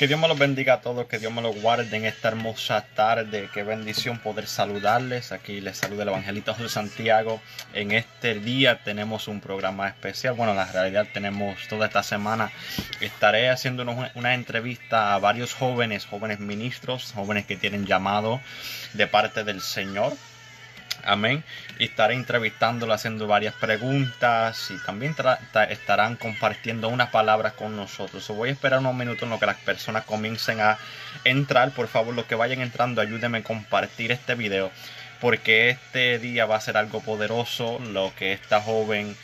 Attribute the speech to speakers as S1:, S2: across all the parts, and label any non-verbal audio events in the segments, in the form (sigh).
S1: Que Dios me los bendiga a todos, que Dios me los guarde en esta hermosa tarde. Qué bendición poder saludarles. Aquí les saluda el evangelista José Santiago. En este día tenemos un programa especial. Bueno, en la realidad tenemos toda esta semana. Estaré haciendo una entrevista a varios jóvenes, jóvenes ministros, jóvenes que tienen llamado de parte del Señor. Amén. Y estaré entrevistándolo, haciendo varias preguntas y también estarán compartiendo una palabra con nosotros. voy a esperar unos minutos en lo que las personas comiencen a entrar. Por favor, los que vayan entrando, ayúdenme a compartir este video. Porque este día va a ser algo poderoso. Lo que esta joven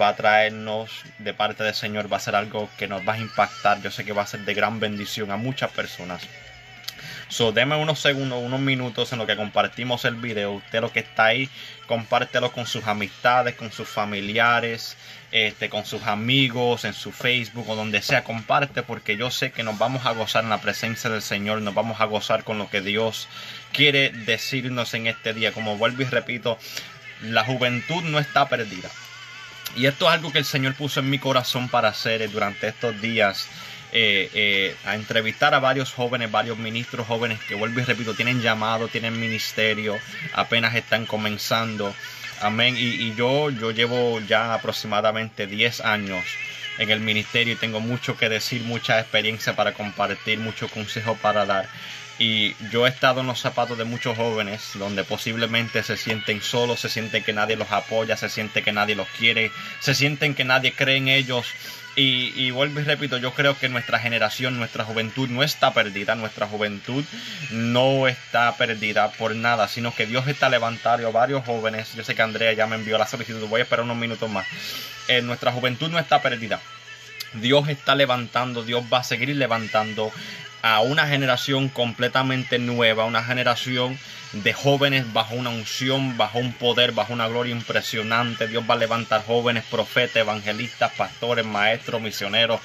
S1: va a traernos de parte del Señor va a ser algo que nos va a impactar. Yo sé que va a ser de gran bendición a muchas personas. So, deme unos segundos, unos minutos en lo que compartimos el video. Usted lo que está ahí, compártelo con sus amistades, con sus familiares, este, con sus amigos, en su Facebook o donde sea. Comparte porque yo sé que nos vamos a gozar en la presencia del Señor, nos vamos a gozar con lo que Dios quiere decirnos en este día. Como vuelvo y repito, la juventud no está perdida. Y esto es algo que el Señor puso en mi corazón para hacer durante estos días. Eh, eh, a entrevistar a varios jóvenes, varios ministros jóvenes que vuelvo y repito, tienen llamado, tienen ministerio, apenas están comenzando. Amén. Y, yo, yo llevo ya aproximadamente 10 años en el ministerio y tengo mucho que decir, mucha experiencia para compartir, mucho consejo para dar. Y yo he estado en los zapatos de muchos jóvenes donde posiblemente se sienten solos, se sienten que nadie los apoya, se sienten que nadie los quiere, se sienten que nadie cree en ellos y, vuelvo y repito, yo creo que nuestra generación, nuestra juventud no está perdida, nuestra juventud no está perdida por nada, sino que Dios está levantando varios jóvenes. Yo sé que Andrea ya me envió la solicitud, voy a esperar unos minutos más. Eh, nuestra juventud no está perdida. Dios está levantando, Dios va a seguir levantando a una generación completamente nueva, una generación de jóvenes bajo una unción, bajo un poder, bajo una gloria impresionante. Dios va a levantar jóvenes, profetas, evangelistas, pastores, maestros, misioneros.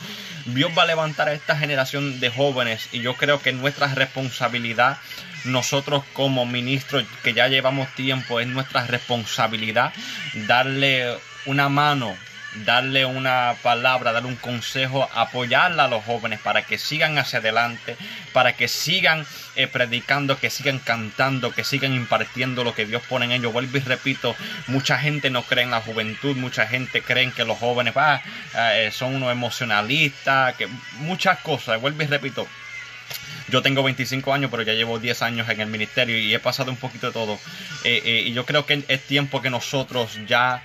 S1: Dios va a levantar a esta generación de jóvenes y yo creo que nuestra responsabilidad, nosotros como ministros que ya llevamos tiempo, es nuestra responsabilidad darle una mano darle una palabra, darle un consejo, apoyarla a los jóvenes para que sigan hacia adelante, para que sigan eh, predicando, que sigan cantando, que sigan impartiendo lo que Dios pone en ellos. Vuelvo y repito, mucha gente no cree en la juventud, mucha gente cree que los jóvenes ah, eh, son unos emocionalistas, que muchas cosas. Vuelvo y repito, yo tengo 25 años, pero ya llevo 10 años en el ministerio y he pasado un poquito de todo. Eh, y yo creo que es tiempo que nosotros ya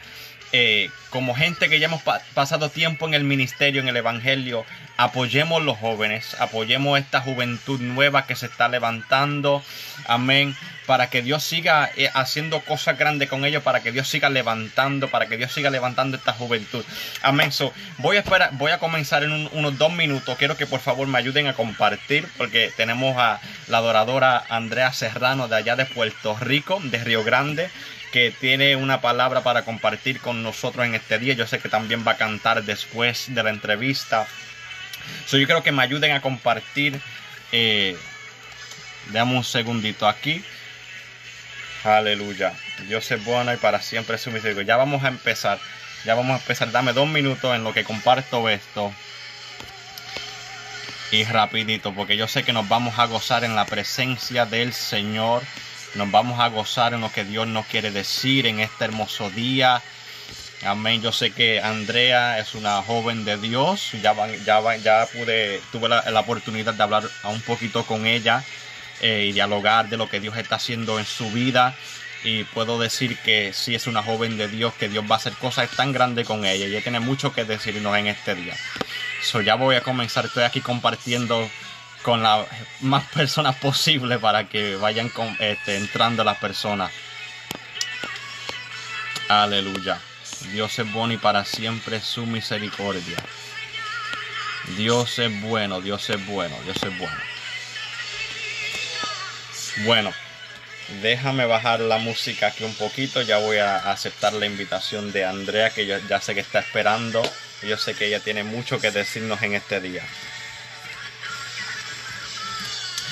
S1: eh, como gente que ya hemos pasado tiempo en el ministerio, en el Evangelio, apoyemos los jóvenes, apoyemos esta juventud nueva que se está levantando, amén, para que Dios siga eh, haciendo cosas grandes con ellos, para que Dios siga levantando, para que Dios siga levantando esta juventud, amén. So, voy a esperar, voy a comenzar en unos dos minutos, quiero que por favor me ayuden a compartir, porque tenemos a la adoradora Andrea Serrano de allá de Puerto Rico, de Río Grande, que tiene una palabra para compartir con nosotros en este día. Yo sé que también va a cantar después de la entrevista. So, yo creo que me ayuden a compartir. Eh, un segundito aquí. Aleluya. Dios es bueno y para siempre es su misericordia. Ya vamos a empezar. Ya vamos a empezar. Dame dos minutos en lo que comparto esto. Y rapidito, porque yo sé que nos vamos a gozar en la presencia del Señor. Nos vamos a gozar en lo que Dios nos quiere decir en este hermoso día. Amén. Yo sé que Andrea es una joven de Dios. Ya, ya, ya pude, tuve la, oportunidad de hablar un poquito con ella eh, y dialogar de lo que Dios está haciendo en su vida. Y puedo decir que sí es una joven de Dios, que Dios va a hacer cosas tan grandes con ella. Y ella tiene mucho que decirnos en este día. So, ya voy a comenzar. Estoy aquí compartiendo con las más personas posible para que vayan este, entrando las personas. Aleluya. Dios es bueno y para siempre su misericordia. Dios es bueno, Dios es bueno, Dios es bueno. Bueno, déjame bajar la música aquí un poquito. Ya voy a aceptar la invitación de Andrea, que ya sé que está esperando. Yo sé que ella tiene mucho que decirnos en este día.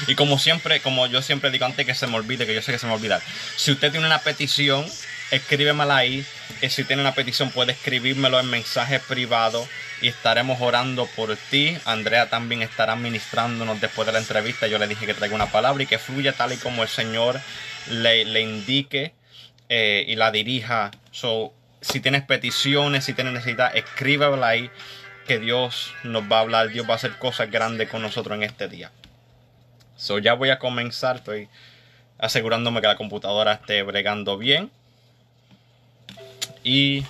S1: Y como siempre, como yo siempre digo antes que se me olvide, que yo sé que se me olvida. Si usted tiene una petición, escríbemela ahí. Y si tiene una petición, puede escribírmelo en mensaje privado y estaremos orando por ti. Andrea también estará ministrándonos después de la entrevista. Yo le dije que traiga una palabra y que fluya tal y como el Señor le, indique eh, y la dirija. So, si tienes peticiones, si tienes necesidad, escríbela ahí. Que Dios nos va a hablar, Dios va a hacer cosas grandes con nosotros en este día. So, ya voy a comenzar. Estoy asegurándome que la computadora esté bregando bien. Y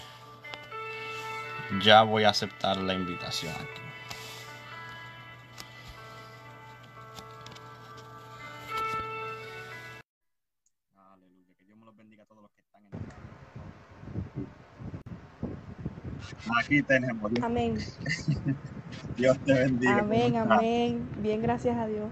S1: ya voy a aceptar la invitación aquí. Aleluya, que Dios me los bendiga a todos los que están en el Aquí tenemos.
S2: Amén.
S1: Dios te bendiga.
S2: Amén, amén. Bien, gracias a Dios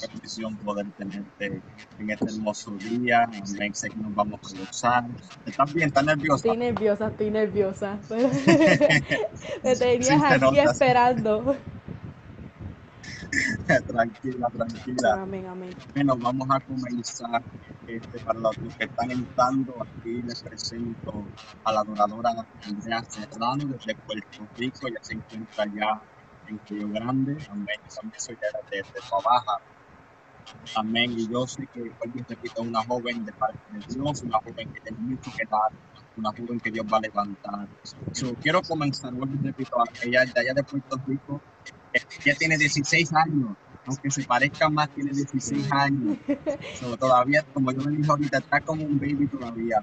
S1: bendición poder tenerte en este hermoso día. Amén. Sé que nos vamos a gozar. ¿Estás bien? ¿Estás nerviosa?
S2: Estoy nerviosa, estoy nerviosa. (laughs) (laughs) Me tenías aquí esperando. (laughs)
S1: tranquila, tranquila.
S2: Amén, amén.
S1: Bueno, vamos a comenzar. Este, para los que están entrando, aquí les presento a la adoradora Andrea Serrano desde Puerto Rico. Ya se encuentra ya en Río Grande. Amén. También soy de, de, de Baja. Amén. Y yo sé que, vuelvo y repito, una joven de parte de Dios, una joven que tiene mucho que dar, una joven que Dios va a levantar. So, quiero comenzar, vuelvo y repito, ella de allá de Puerto Rico, ella tiene 16 años, aunque se parezca más, tiene 16 años. So, todavía, como yo me dije ahorita, está como un baby todavía.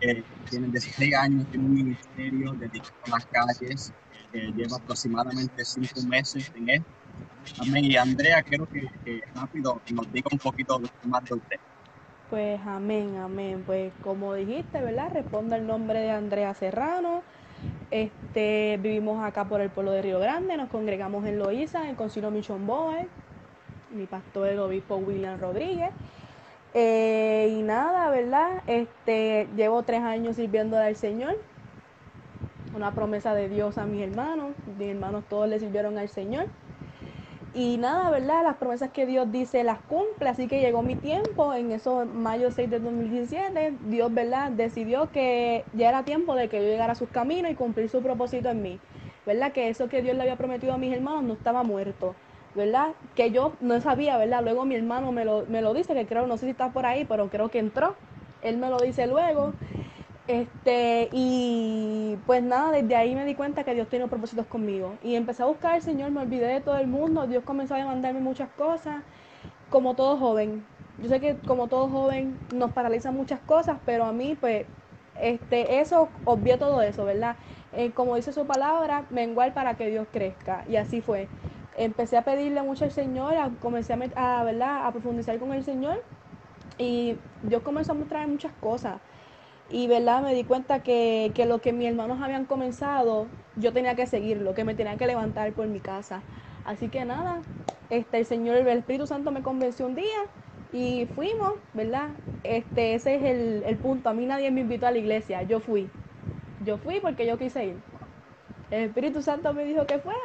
S1: Eh, tiene 16 años, tiene un ministerio dedicado a las calles, eh, lleva aproximadamente 5 meses en esto Amén. Y Andrea, quiero que, rápido nos diga un poquito más de usted.
S2: Pues amén, amén. Pues como dijiste, ¿verdad? Responde el nombre de Andrea Serrano. Este, vivimos acá por el pueblo de Río Grande, nos congregamos en Loíza, en Concilio Mission Boy, mi pastor el obispo William Rodríguez. Eh, y nada, ¿verdad? Este, llevo tres años sirviendo al Señor. Una promesa de Dios a mis hermanos. Mis hermanos todos le sirvieron al Señor. Y nada, ¿verdad? Las promesas que Dios dice las cumple, así que llegó mi tiempo, en eso mayo 6 de 2017, Dios, ¿verdad? Decidió que ya era tiempo de que yo llegara a sus caminos y cumplir su propósito en mí, ¿verdad? Que eso que Dios le había prometido a mis hermanos no estaba muerto, ¿verdad? Que yo no sabía, ¿verdad? Luego mi hermano me lo, me lo dice, que creo, no sé si está por ahí, pero creo que entró, él me lo dice luego. Este, y pues nada, desde ahí me di cuenta que Dios tiene propósitos conmigo. Y empecé a buscar al Señor, me olvidé de todo el mundo, Dios comenzó a mandarme muchas cosas, como todo joven. Yo sé que como todo joven nos paralizan muchas cosas, pero a mí pues este, eso, obvió todo eso, ¿verdad? Eh, como dice su palabra, menguar para que Dios crezca. Y así fue. Empecé a pedirle mucho al Señor, comencé a, ¿verdad? a profundizar con el Señor y Dios comenzó a mostrarme muchas cosas y verdad me di cuenta que, lo que mis hermanos habían comenzado, yo tenía que seguirlo, que me tenía que levantar por mi casa. Así que nada, este, el Señor, el Espíritu Santo me convenció un día y fuimos, ¿verdad? Este, ese es el, el punto. A mí nadie me invitó a la iglesia, yo fui. Yo fui porque yo quise ir. El Espíritu Santo me dijo que fuera,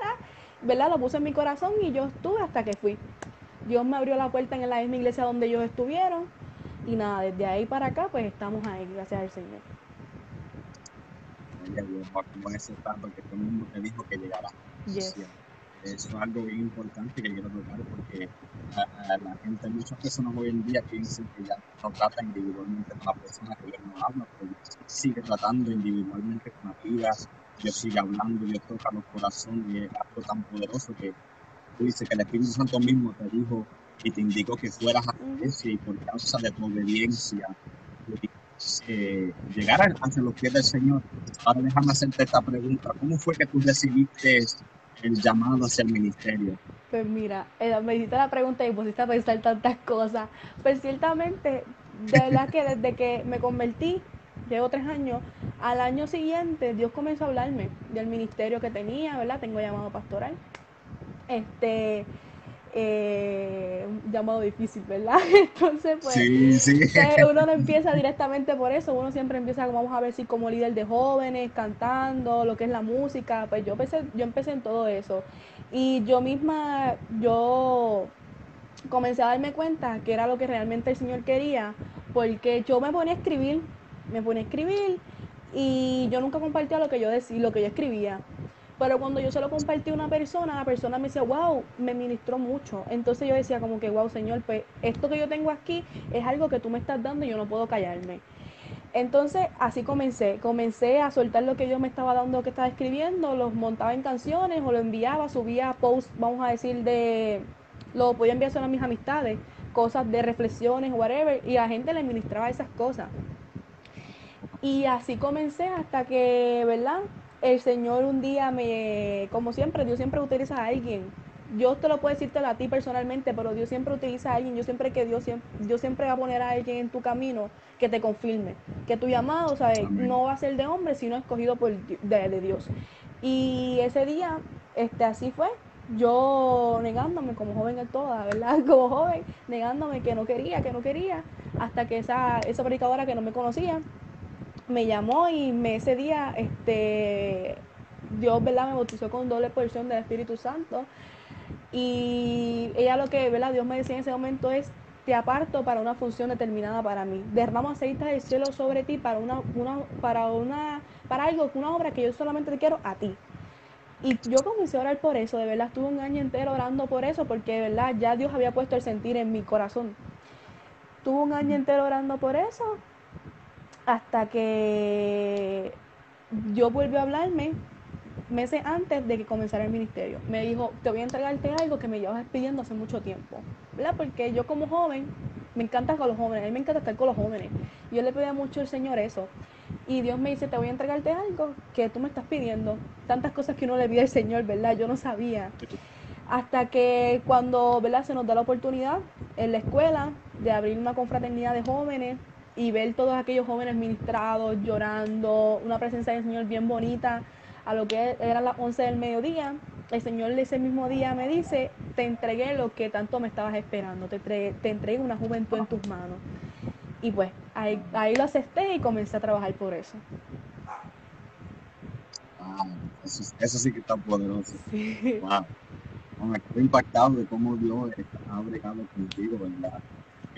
S2: ¿verdad? Lo puse en mi corazón y yo estuve hasta que fui. Dios me abrió la puerta en la misma iglesia donde ellos estuvieron y nada, desde ahí para acá, pues estamos ahí, gracias al Señor.
S1: Como ese tanto que el mundo te dijo que llegará. Eso es algo bien importante que quiero tocar porque a, la gente, muchas personas hoy en día piensan que ya no trata individualmente con la persona que Dios no habla, pero sigue tratando individualmente con las vidas, Dios sigue hablando, Dios toca los corazones y es algo tan poderoso que tú dices que el Espíritu Santo mismo te dijo y te indicó que fueras a la iglesia y por causa de tu obediencia eh, llegar hacia los pies del Señor. Ahora déjame hacerte esta pregunta. ¿Cómo fue que tú recibiste el llamado hacia el ministerio?
S2: Pues mira, eh, me hiciste la pregunta y pusiste a pensar tantas cosas. Pues ciertamente, de verdad que desde que me convertí, llevo tres años. Al año siguiente Dios comenzó a hablarme del ministerio que tenía, ¿verdad? Tengo llamado pastoral. Este, eh, un llamado difícil, ¿verdad? (laughs) Entonces, pues, uno no empieza directamente por eso, uno siempre empieza, como vamos a ver, si como líder de jóvenes, cantando, lo que es la música, pues yo empecé, yo empecé en todo eso. Y yo misma, yo comencé a darme cuenta que era lo que realmente el Señor quería, porque yo me ponía a escribir, me ponía a escribir y yo nunca compartía lo que yo decía, lo que yo escribía. Pero cuando yo se lo compartí a una persona, la persona me decía, wow, me ministró mucho. Entonces yo decía como que, wow, Señor, pues esto que yo tengo aquí es algo que tú me estás dando y yo no puedo callarme. Entonces así comencé, comencé a soltar lo que yo me estaba dando, que estaba escribiendo, los montaba en canciones o lo enviaba, subía posts, vamos a decir, de, lo podía enviar solo a mis amistades, cosas de reflexiones, whatever, y la gente le ministraba esas cosas. Y así comencé hasta que, ¿verdad? El Señor un día me, como siempre, Dios siempre utiliza a alguien. Yo te lo puedo decirte a ti personalmente, pero Dios siempre utiliza a alguien. Yo siempre que Dios siempre, Dios siempre va a poner a alguien en tu camino que te confirme. Que tu llamado, ¿sabes? No va a ser de hombre, sino escogido por de, de Dios. Y ese día, este, así fue yo negándome como joven en toda, ¿verdad? (laughs) Como joven, negándome que no quería, que no quería, hasta que esa, esa predicadora que no me conocía me llamó y me, ese día este, Dios, ¿verdad? Me bautizó con doble porción del Espíritu Santo. Y ella lo que, ¿verdad? Dios me decía en ese momento es, te aparto para una función determinada para mí. Derramo aceite del cielo sobre ti para una, una, para una, para algo, una obra que yo solamente te quiero a ti. Y yo comencé a orar por eso, de verdad, estuve un año entero orando por eso, porque de verdad ya Dios había puesto el sentir en mi corazón. Tuve un año entero orando por eso, hasta que Dios volvió a hablarme meses antes de que comenzara el ministerio. Me dijo, te voy a entregarte algo que me llevas pidiendo hace mucho tiempo, ¿verdad? Porque yo como joven, me encanta con los jóvenes, a mí me encanta estar con los jóvenes. Yo le pedía mucho al Señor eso. Y Dios me dice, te voy a entregarte algo que tú me estás pidiendo. Tantas cosas que uno le pide al Señor, ¿verdad? Yo no sabía. Hasta que cuando, ¿verdad? Se nos da la oportunidad en la escuela de abrir una confraternidad de jóvenes y ver todos aquellos jóvenes ministrados, llorando, una presencia del Señor bien bonita, a lo que era las 11 del mediodía, el Señor ese mismo día me dice, te entregué lo que tanto me estabas esperando, te, te entregué una juventud en tus manos. Y pues ahí, ahí lo acepté y comencé a trabajar por eso.
S1: Ah, eso, sí que está poderoso. Wow. estoy impactado de cómo Dios ha bregado contigo, ¿verdad?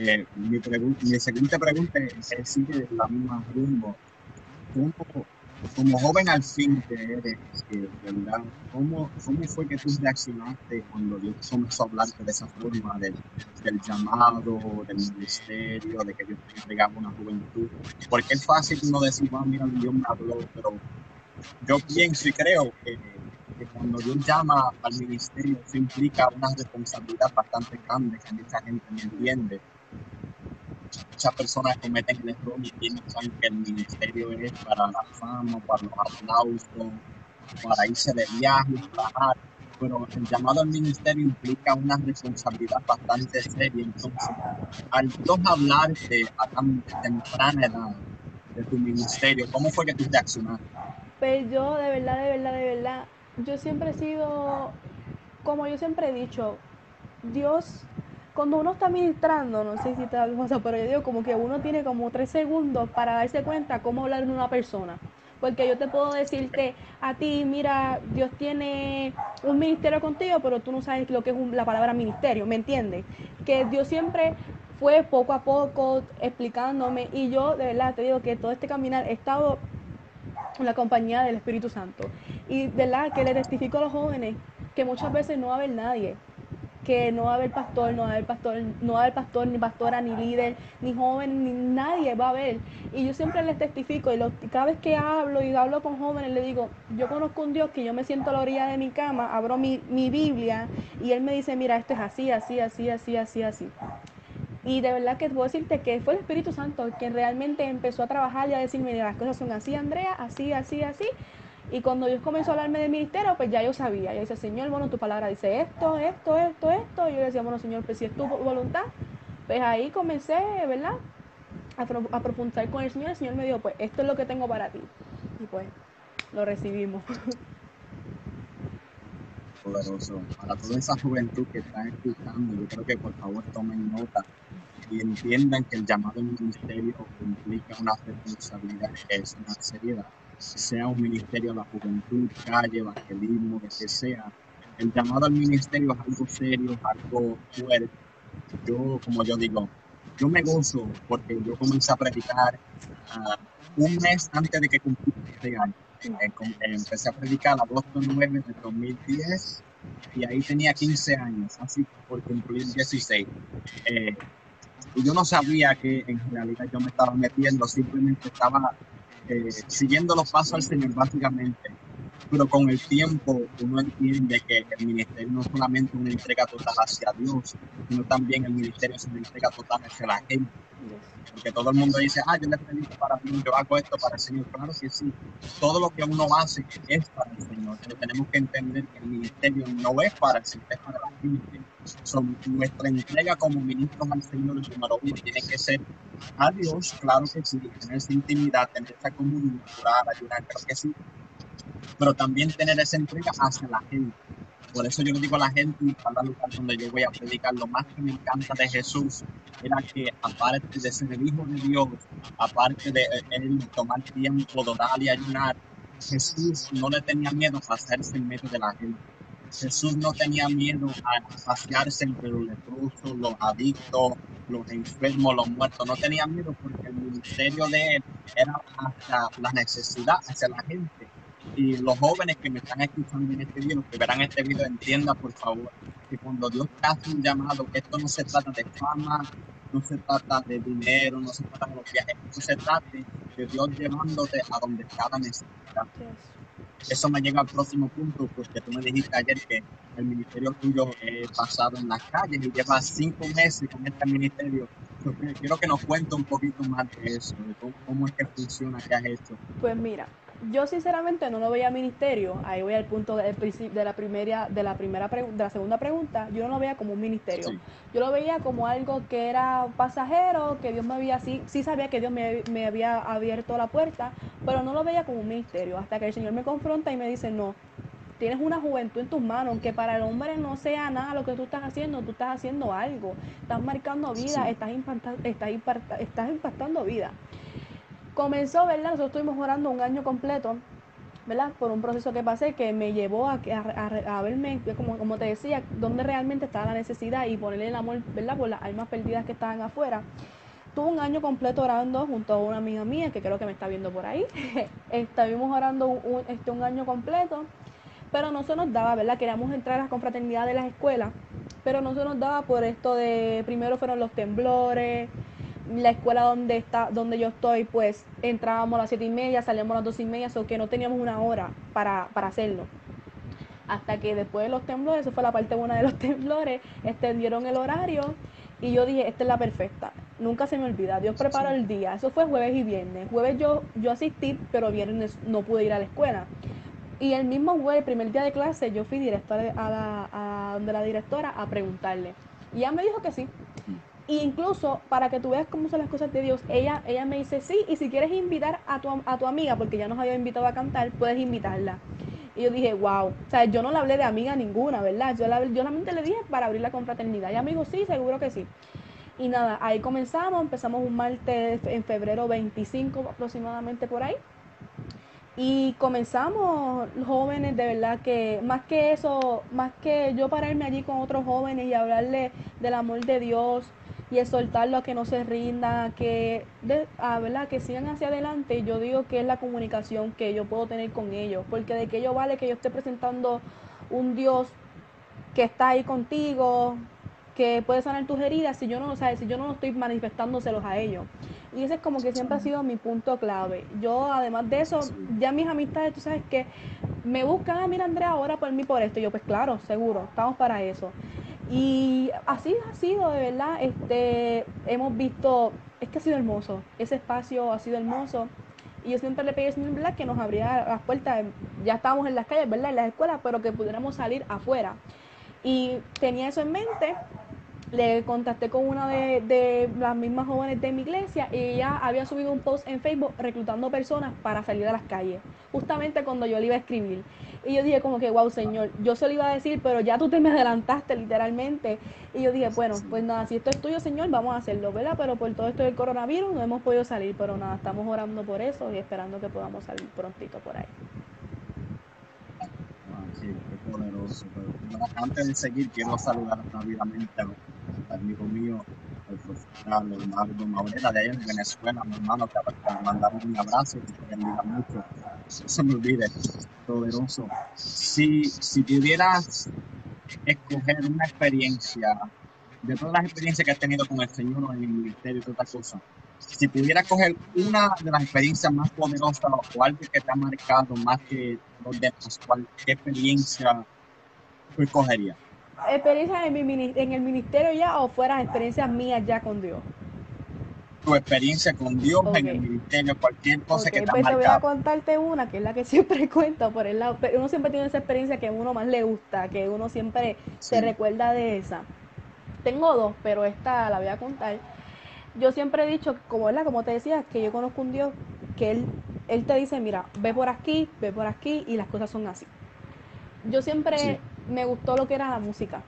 S1: Eh, mi, mi siguiente pregunta es, sigue la misma rumbo. ¿Cómo, como joven al fin que eres, ¿verdad? ¿Cómo, ¿Cómo fue que tú reaccionaste cuando Dios comenzó a hablarte de esa forma, del, llamado, del ministerio, de que Dios te entregaba una juventud? Porque es fácil uno decir, ah, mira, Dios me habló, pero yo pienso y creo que, que cuando Dios llama al ministerio, eso implica una responsabilidad bastante grande que mucha gente no entiende muchas personas cometen el error y piensan que el ministerio es para la fama, para los aplausos, para irse de viaje, trabajar. Pero el llamado al ministerio implica una responsabilidad bastante seria. Entonces, al tú hablarte a tan temprana edad de tu ministerio, ¿cómo fue que tú reaccionaste?
S2: Pues yo, de verdad, de verdad, de verdad, yo siempre he sido, como yo siempre he dicho, Dios cuando uno está ministrando, no sé si te da cosa, pero yo digo como que uno tiene como tres segundos para darse cuenta cómo hablar de una persona. Porque yo te puedo decirte a ti, mira, Dios tiene un ministerio contigo, pero tú no sabes lo que es la palabra ministerio, ¿me entiendes? Que Dios siempre fue poco a poco explicándome y yo de verdad te digo que todo este caminar he estado en la compañía del Espíritu Santo. Y de verdad que le testifico a los jóvenes que muchas veces no va a haber nadie que no va a haber pastor, no va a haber pastor, no va a haber pastor, ni pastora, ni líder, ni joven, ni nadie va a haber. Y yo siempre les testifico, y cada vez que hablo y hablo con jóvenes, le digo, yo conozco un Dios que yo me siento a la orilla de mi cama, abro mi, mi Biblia, y Él me dice, mira, esto es así, así, así, así, así, así. Y de verdad que puedo decirte que fue el Espíritu Santo quien realmente empezó a trabajar y a decirme, las cosas son así, Andrea, así, así, así. Y cuando Dios comenzó a hablarme del ministerio, pues ya yo sabía. Yo decía, Señor, bueno, tu palabra dice esto, esto, esto, esto. Y yo decía, bueno, Señor, pues si es tu voluntad, pues ahí comencé, ¿verdad? a, profundizar con el Señor, el Señor me dijo, pues esto es lo que tengo para ti. Y pues lo recibimos. (laughs)
S1: Poderoso. Para toda esa juventud que está escuchando, yo creo que por favor tomen nota y entiendan que el llamado ministerio implica una responsabilidad, es una seriedad. Sea un ministerio de la juventud, calle, evangelismo, que sea. El llamado al ministerio es algo serio, es algo fuerte. Yo, como yo digo, yo me gozo porque yo comencé a predicar uh, un mes antes de que cumpliera este año. Eh, empecé a predicar a agosto 9 de 2010 y ahí tenía 15 años, así por cumplir 16. Eh, y yo no sabía que en realidad yo me estaba metiendo, simplemente estaba eh, siguiendo los pasos al Señor, básicamente pero con el tiempo uno entiende que el ministerio no es solamente una entrega total hacia Dios, sino también el ministerio es una entrega total hacia la gente. Porque todo el mundo dice, ah, yo le predico para mí, yo hago esto para el Señor. Claro que sí, todo lo que uno hace es para el Señor, pero tenemos que entender que el ministerio no es para el Señor, es la gente. Son, nuestra entrega como ministros al Señor, tiene que ser a Dios, claro que sí, tener esa intimidad, tener esa comunión, ayudar, creo que sí, pero también tener esa entrega hacia la gente. Por eso yo le digo a la gente, en cada lugar donde yo voy a predicar, lo más que me encanta de Jesús era que aparte de ser el Hijo de Dios, aparte de él tomar tiempo de y ayunar, Jesús no le tenía miedo a hacerse en medio de la gente. Jesús no tenía miedo a pasearse entre los leprosos, los adictos, los enfermos, los muertos. No tenía miedo porque el ministerio de él era hasta la necesidad hacia la gente y los jóvenes que me están escuchando en este video, que verán este video, entiendan por favor que cuando Dios te hace un llamado, esto no se trata de fama, no se trata de dinero, no se trata de los viajes, esto se trata de Dios llevándote a donde cada necesidad. Eso me llega al próximo punto, porque tú me dijiste ayer que el ministerio tuyo es pasado en las calles y lleva cinco meses con este ministerio. quiero que nos cuente un poquito más de eso, de cómo, cómo es que funciona, qué has hecho.
S2: Pues mira, yo sinceramente no lo veía ministerio, ahí voy al punto de, de la primera, de la primera de la segunda pregunta, yo no lo veía como un ministerio, yo lo veía como algo que era pasajero, que Dios me había, sí, sí sabía que Dios me, me, había abierto la puerta, pero no lo veía como un ministerio, hasta que el Señor me confronta y me dice, no, tienes una juventud en tus manos, que para el hombre no sea nada lo que tú estás haciendo, tú estás haciendo algo, estás marcando vida, estás, impactando, estás, estás impactando vida comenzó, ¿verdad? Nosotros estuvimos orando un año completo, ¿verdad? Por un proceso que pasé que me llevó a, verme, como, te decía, dónde realmente estaba la necesidad y ponerle el amor, ¿verdad? Por las almas perdidas que estaban afuera. Tuve un año completo orando junto a una amiga mía que creo que me está viendo por ahí. (laughs) Estuvimos orando un, este, un año completo, pero no se nos daba, ¿verdad? Queríamos entrar a la confraternidad de las escuelas, pero no se nos daba por esto de, primero fueron los temblores, la escuela donde está, donde yo estoy, pues entrábamos a las siete y media, salíamos a las dos y media, o que no teníamos una hora para, hacerlo. Hasta que después de los temblores, eso fue la parte buena de los (laughs) temblores, extendieron el horario y yo dije, esta es la perfecta. Nunca se me olvida, Dios preparó el día. Eso fue jueves y viernes. Jueves yo, yo asistí, pero viernes no pude ir a la escuela. Y el mismo jueves, el primer día de clase, yo fui directo a, la, a donde la directora a preguntarle. Y ella me dijo que sí. Y incluso para que tú veas cómo son las cosas de Dios, ella, ella me dice, sí, y si quieres invitar a tu, a tu amiga, porque ya nos había invitado a cantar, puedes invitarla. Y yo dije, wow, o sea, yo no le hablé de amiga ninguna, ¿verdad? Yo, la, yo solamente le dije para abrir la confraternidad. Y amigo, sí, seguro que sí. Y nada, ahí comenzamos, empezamos un martes en febrero 25 aproximadamente por ahí. Y comenzamos jóvenes, de verdad que más que eso, más que yo pararme allí con otros jóvenes y hablarle del amor de Dios, y exhortarlo a que no se rinda, que, a, ¿verdad? que sigan hacia adelante. Yo digo que es la comunicación que yo puedo tener con ellos, porque de qué yo vale que yo esté presentando un Dios que está ahí contigo, que puede sanar tus heridas si yo no, ¿sabes? si yo no estoy manifestándoselos a ellos. Y ese es como que siempre ha sido mi punto clave. Yo, además de eso, ya mis amistades, tú sabes que me buscan, a ah, mira Andrea, ahora por mí por esto. Y yo, pues claro, seguro, estamos para eso. Y así ha sido, de verdad, este, hemos visto, es que ha sido hermoso, ese espacio ha sido hermoso. Y yo siempre le pedí al Señor, ¿verdad? Que nos abría las puertas, ya estábamos en las calles, ¿verdad? En las escuelas, pero que pudiéramos salir afuera. Y tenía eso en mente le contacté con una de, de, las mismas jóvenes de mi iglesia y ella había subido un post en Facebook reclutando personas para salir a las calles, justamente cuando yo le iba a escribir. Y yo dije como que, wow, Señor, yo se lo iba a decir, pero ya tú te me adelantaste literalmente. Y yo dije, bueno, pues nada, si esto es tuyo, Señor, vamos a hacerlo, ¿verdad? Pero por todo esto del coronavirus no hemos podido salir, pero nada, estamos orando por eso y esperando que podamos salir prontito por ahí.
S1: Sí, qué poderoso. Pero antes de seguir, quiero saludar rápidamente al amigo mío, el profesor Leonardo Maurera de allá en Venezuela, mi hermano, que me mandamos un abrazo que bendiga mucho. No se me olvide, poderoso. Si, si pudieras escoger una experiencia, de todas las experiencias que has tenido con el Señor en el ministerio y todas estas cosas, si pudieras coger una de las experiencias más poderosas o algo que te ha marcado más que los demás, ¿qué experiencia tú escogerías?
S2: ¿Experiencias en, mi, en el ministerio ya o fuera experiencias mías ya con Dios?
S1: Tu experiencia con Dios en el ministerio, cualquier cosa que te pues
S2: te voy a contarte una que es la que (laughs) siempre cuento por el lado. Uno siempre tiene esa experiencia que a uno más le gusta, que uno siempre se recuerda de esa. Tengo dos, pero esta la voy a contar. Yo siempre he dicho, como, como te decía, que yo conozco un Dios que él, él te dice, mira, ve por aquí, ve por aquí y las cosas son así. Yo siempre me gustó lo que era la música.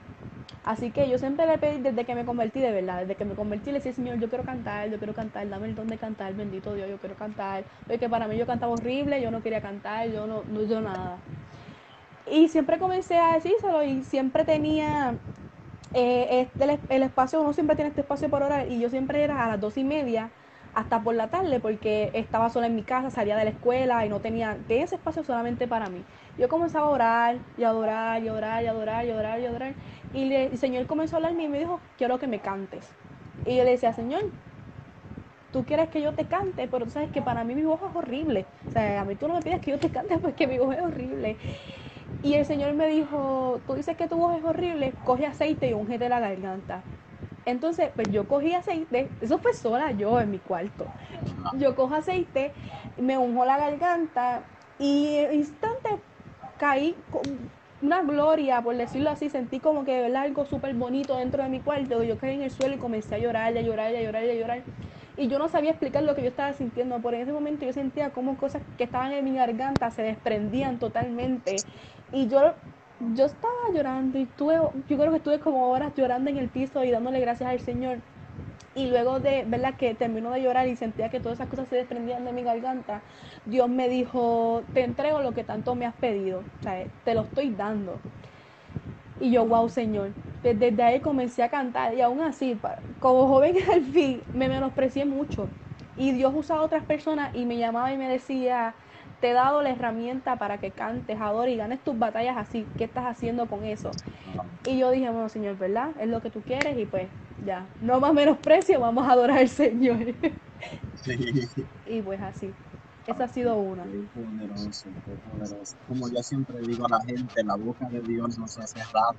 S2: Así que yo siempre le pedí desde que me convertí, de verdad, desde que me convertí, le decía, Señor, yo quiero cantar, yo quiero cantar, dame el don de cantar, bendito Dios, yo quiero cantar. Porque para mí yo cantaba horrible, yo no quería cantar, yo no, no yo nada. Y siempre comencé a decírselo y siempre tenía eh, este, el, espacio, uno siempre tiene este espacio por hora y yo siempre era a las dos y media hasta por la tarde porque estaba sola en mi casa, salía de la escuela y no tenía, ese espacio solamente para mí. Yo comenzaba a orar y a adorar y a orar y adorar y a orar y adorar y, el Señor comenzó a hablarme y me dijo, quiero que me cantes. Y yo le decía, Señor, tú quieres que yo te cante, pero tú sabes que para mí mi voz es horrible. O sea, a mí tú no me pides que yo te cante porque mi voz es horrible. Y el Señor me dijo, tú dices que tu voz es horrible, coge aceite y ungete la garganta. Entonces, pues yo cogí aceite, eso fue sola yo en mi cuarto. Yo cojo aceite, me unjo la garganta y instante caí con una gloria, por decirlo así, sentí como que ¿verdad? algo súper bonito dentro de mi cuarto. Yo caí en el suelo y comencé a llorar, a llorar, a llorar, a llorar. Y yo no sabía explicar lo que yo estaba sintiendo. Por ese momento yo sentía como cosas que estaban en mi garganta se desprendían totalmente. Y yo yo estaba llorando y tuve, yo creo que estuve como horas llorando en el piso y dándole gracias al Señor. Y luego de, ¿verdad? Que terminó de llorar y sentía que todas esas cosas se desprendían de mi garganta, Dios me dijo, te entrego lo que tanto me has pedido, sea, te lo estoy dando. Y yo, wow, Señor. Desde ahí comencé a cantar y aún así, como joven (laughs) al fin, me menosprecié mucho. Y Dios usaba otras personas y me llamaba y me decía, te he dado la herramienta para que cantes, adores y ganes tus batallas así. ¿Qué estás haciendo con eso? Y yo dije, bueno, Señor, ¿verdad? Es lo que tú quieres y pues ya, no más menosprecio, vamos a adorar al Señor. Y pues así. Esa ha sido una.
S1: poderoso, poderoso. Como yo siempre digo a la gente, la boca de Dios no se ha cerrado.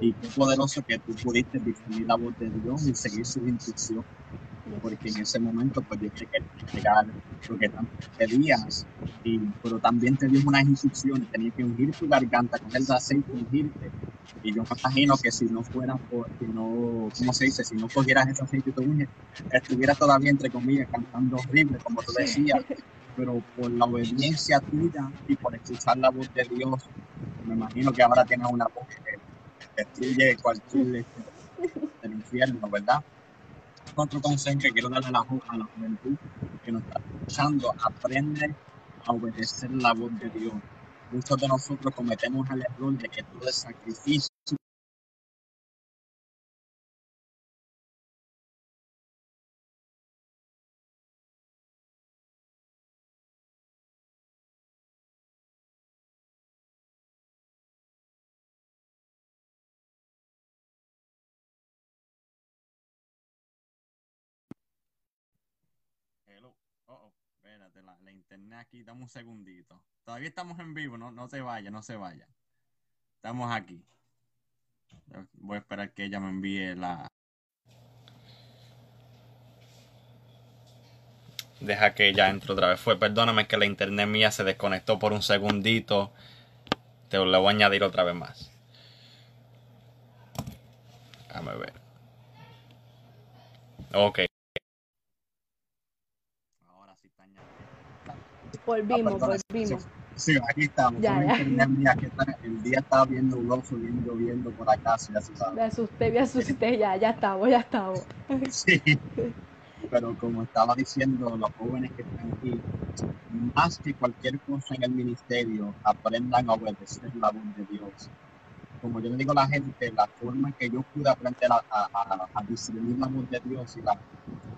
S1: Y qué poderoso que tú pudiste distinguir la voz de Dios y seguir sus instrucciones porque en ese momento pues yo sé que llegar lo que pedías, y, pero también te dio unas instrucciones, tenías que ungir tu garganta con el aceite, ungirte, y yo me imagino que si no fuera por, si no, ¿cómo se dice? Si no cogieras ese aceite y te unges, estuvieras todavía entre comillas cantando horrible, como tú decías, pero por la obediencia tuya y por escuchar la voz de Dios, me imagino que ahora tienes una voz que destruye cualquier del infierno, ¿verdad? Otro consejo que quiero darle a la, juventud que nos está escuchando, aprende a obedecer la voz de Dios. Muchos de nosotros cometemos el error de que todo el sacrificio
S3: la, internet aquí, dame un segundito. Todavía estamos en vivo, no, no se vaya, no se vaya. Estamos aquí. Voy a esperar que ella me envíe la... Deja que ella entre otra vez. Fue, perdóname que la internet mía se desconectó por un segundito. Te lo voy a añadir otra vez más. Déjame ver. Ok.
S2: Ahora sí está Volvimos,
S1: Ah,
S2: volvimos.
S1: Sí, aquí estamos.
S2: Ya, ya.
S1: que está- el día estaba bien nubloso, bien lloviendo por acá, ya se
S2: Me
S1: sabe.
S2: asusté, me asusté, ya, ya estamos, ya estamos.
S1: Sí. Pero como estaba diciendo, los jóvenes que están aquí, más que cualquier cosa en el ministerio, aprendan a obedecer la voz de Dios. Como yo le digo a la gente, la forma que yo pude aprender a, a, a- a discernir la voz de Dios y la,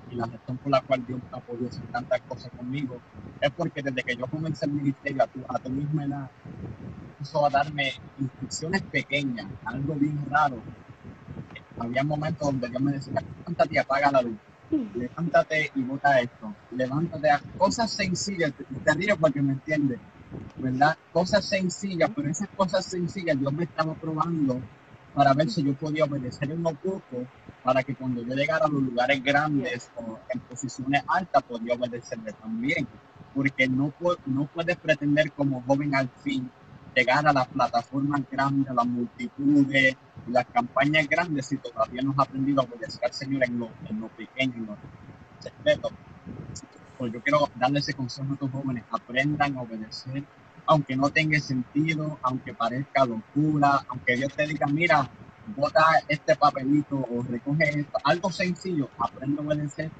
S1: y la razón por la cual Dios ha podido hacer tantas cosas conmigo, es porque desde que yo comencé el ministerio a tu, a tu misma edad, empezó a darme instrucciones pequeñas, algo bien raro. Había momentos donde Dios me decía, levántate y apaga la luz, levántate y bota esto, levántate a cosas sencillas, te, te río porque me entiendes, ¿verdad? Cosas sencillas, pero esas cosas sencillas Dios me estaba probando para ver si yo podía obedecer uno poco, para que cuando yo llegara a los lugares grandes o en posiciones altas podía obedecerle también, porque no, no puedes pretender como joven al fin llegar a las plataformas grandes, a las multitudes, las campañas grandes si todavía no has aprendido a obedecer al Señor en lo, en lo pequeño, en lo secreto. Pues yo quiero darle ese consejo a estos jóvenes, aprendan a obedecer, aunque no tenga sentido, aunque parezca locura, aunque Dios te diga, mira, bota este papelito o recoge esto, algo sencillo, aprende a obedecer,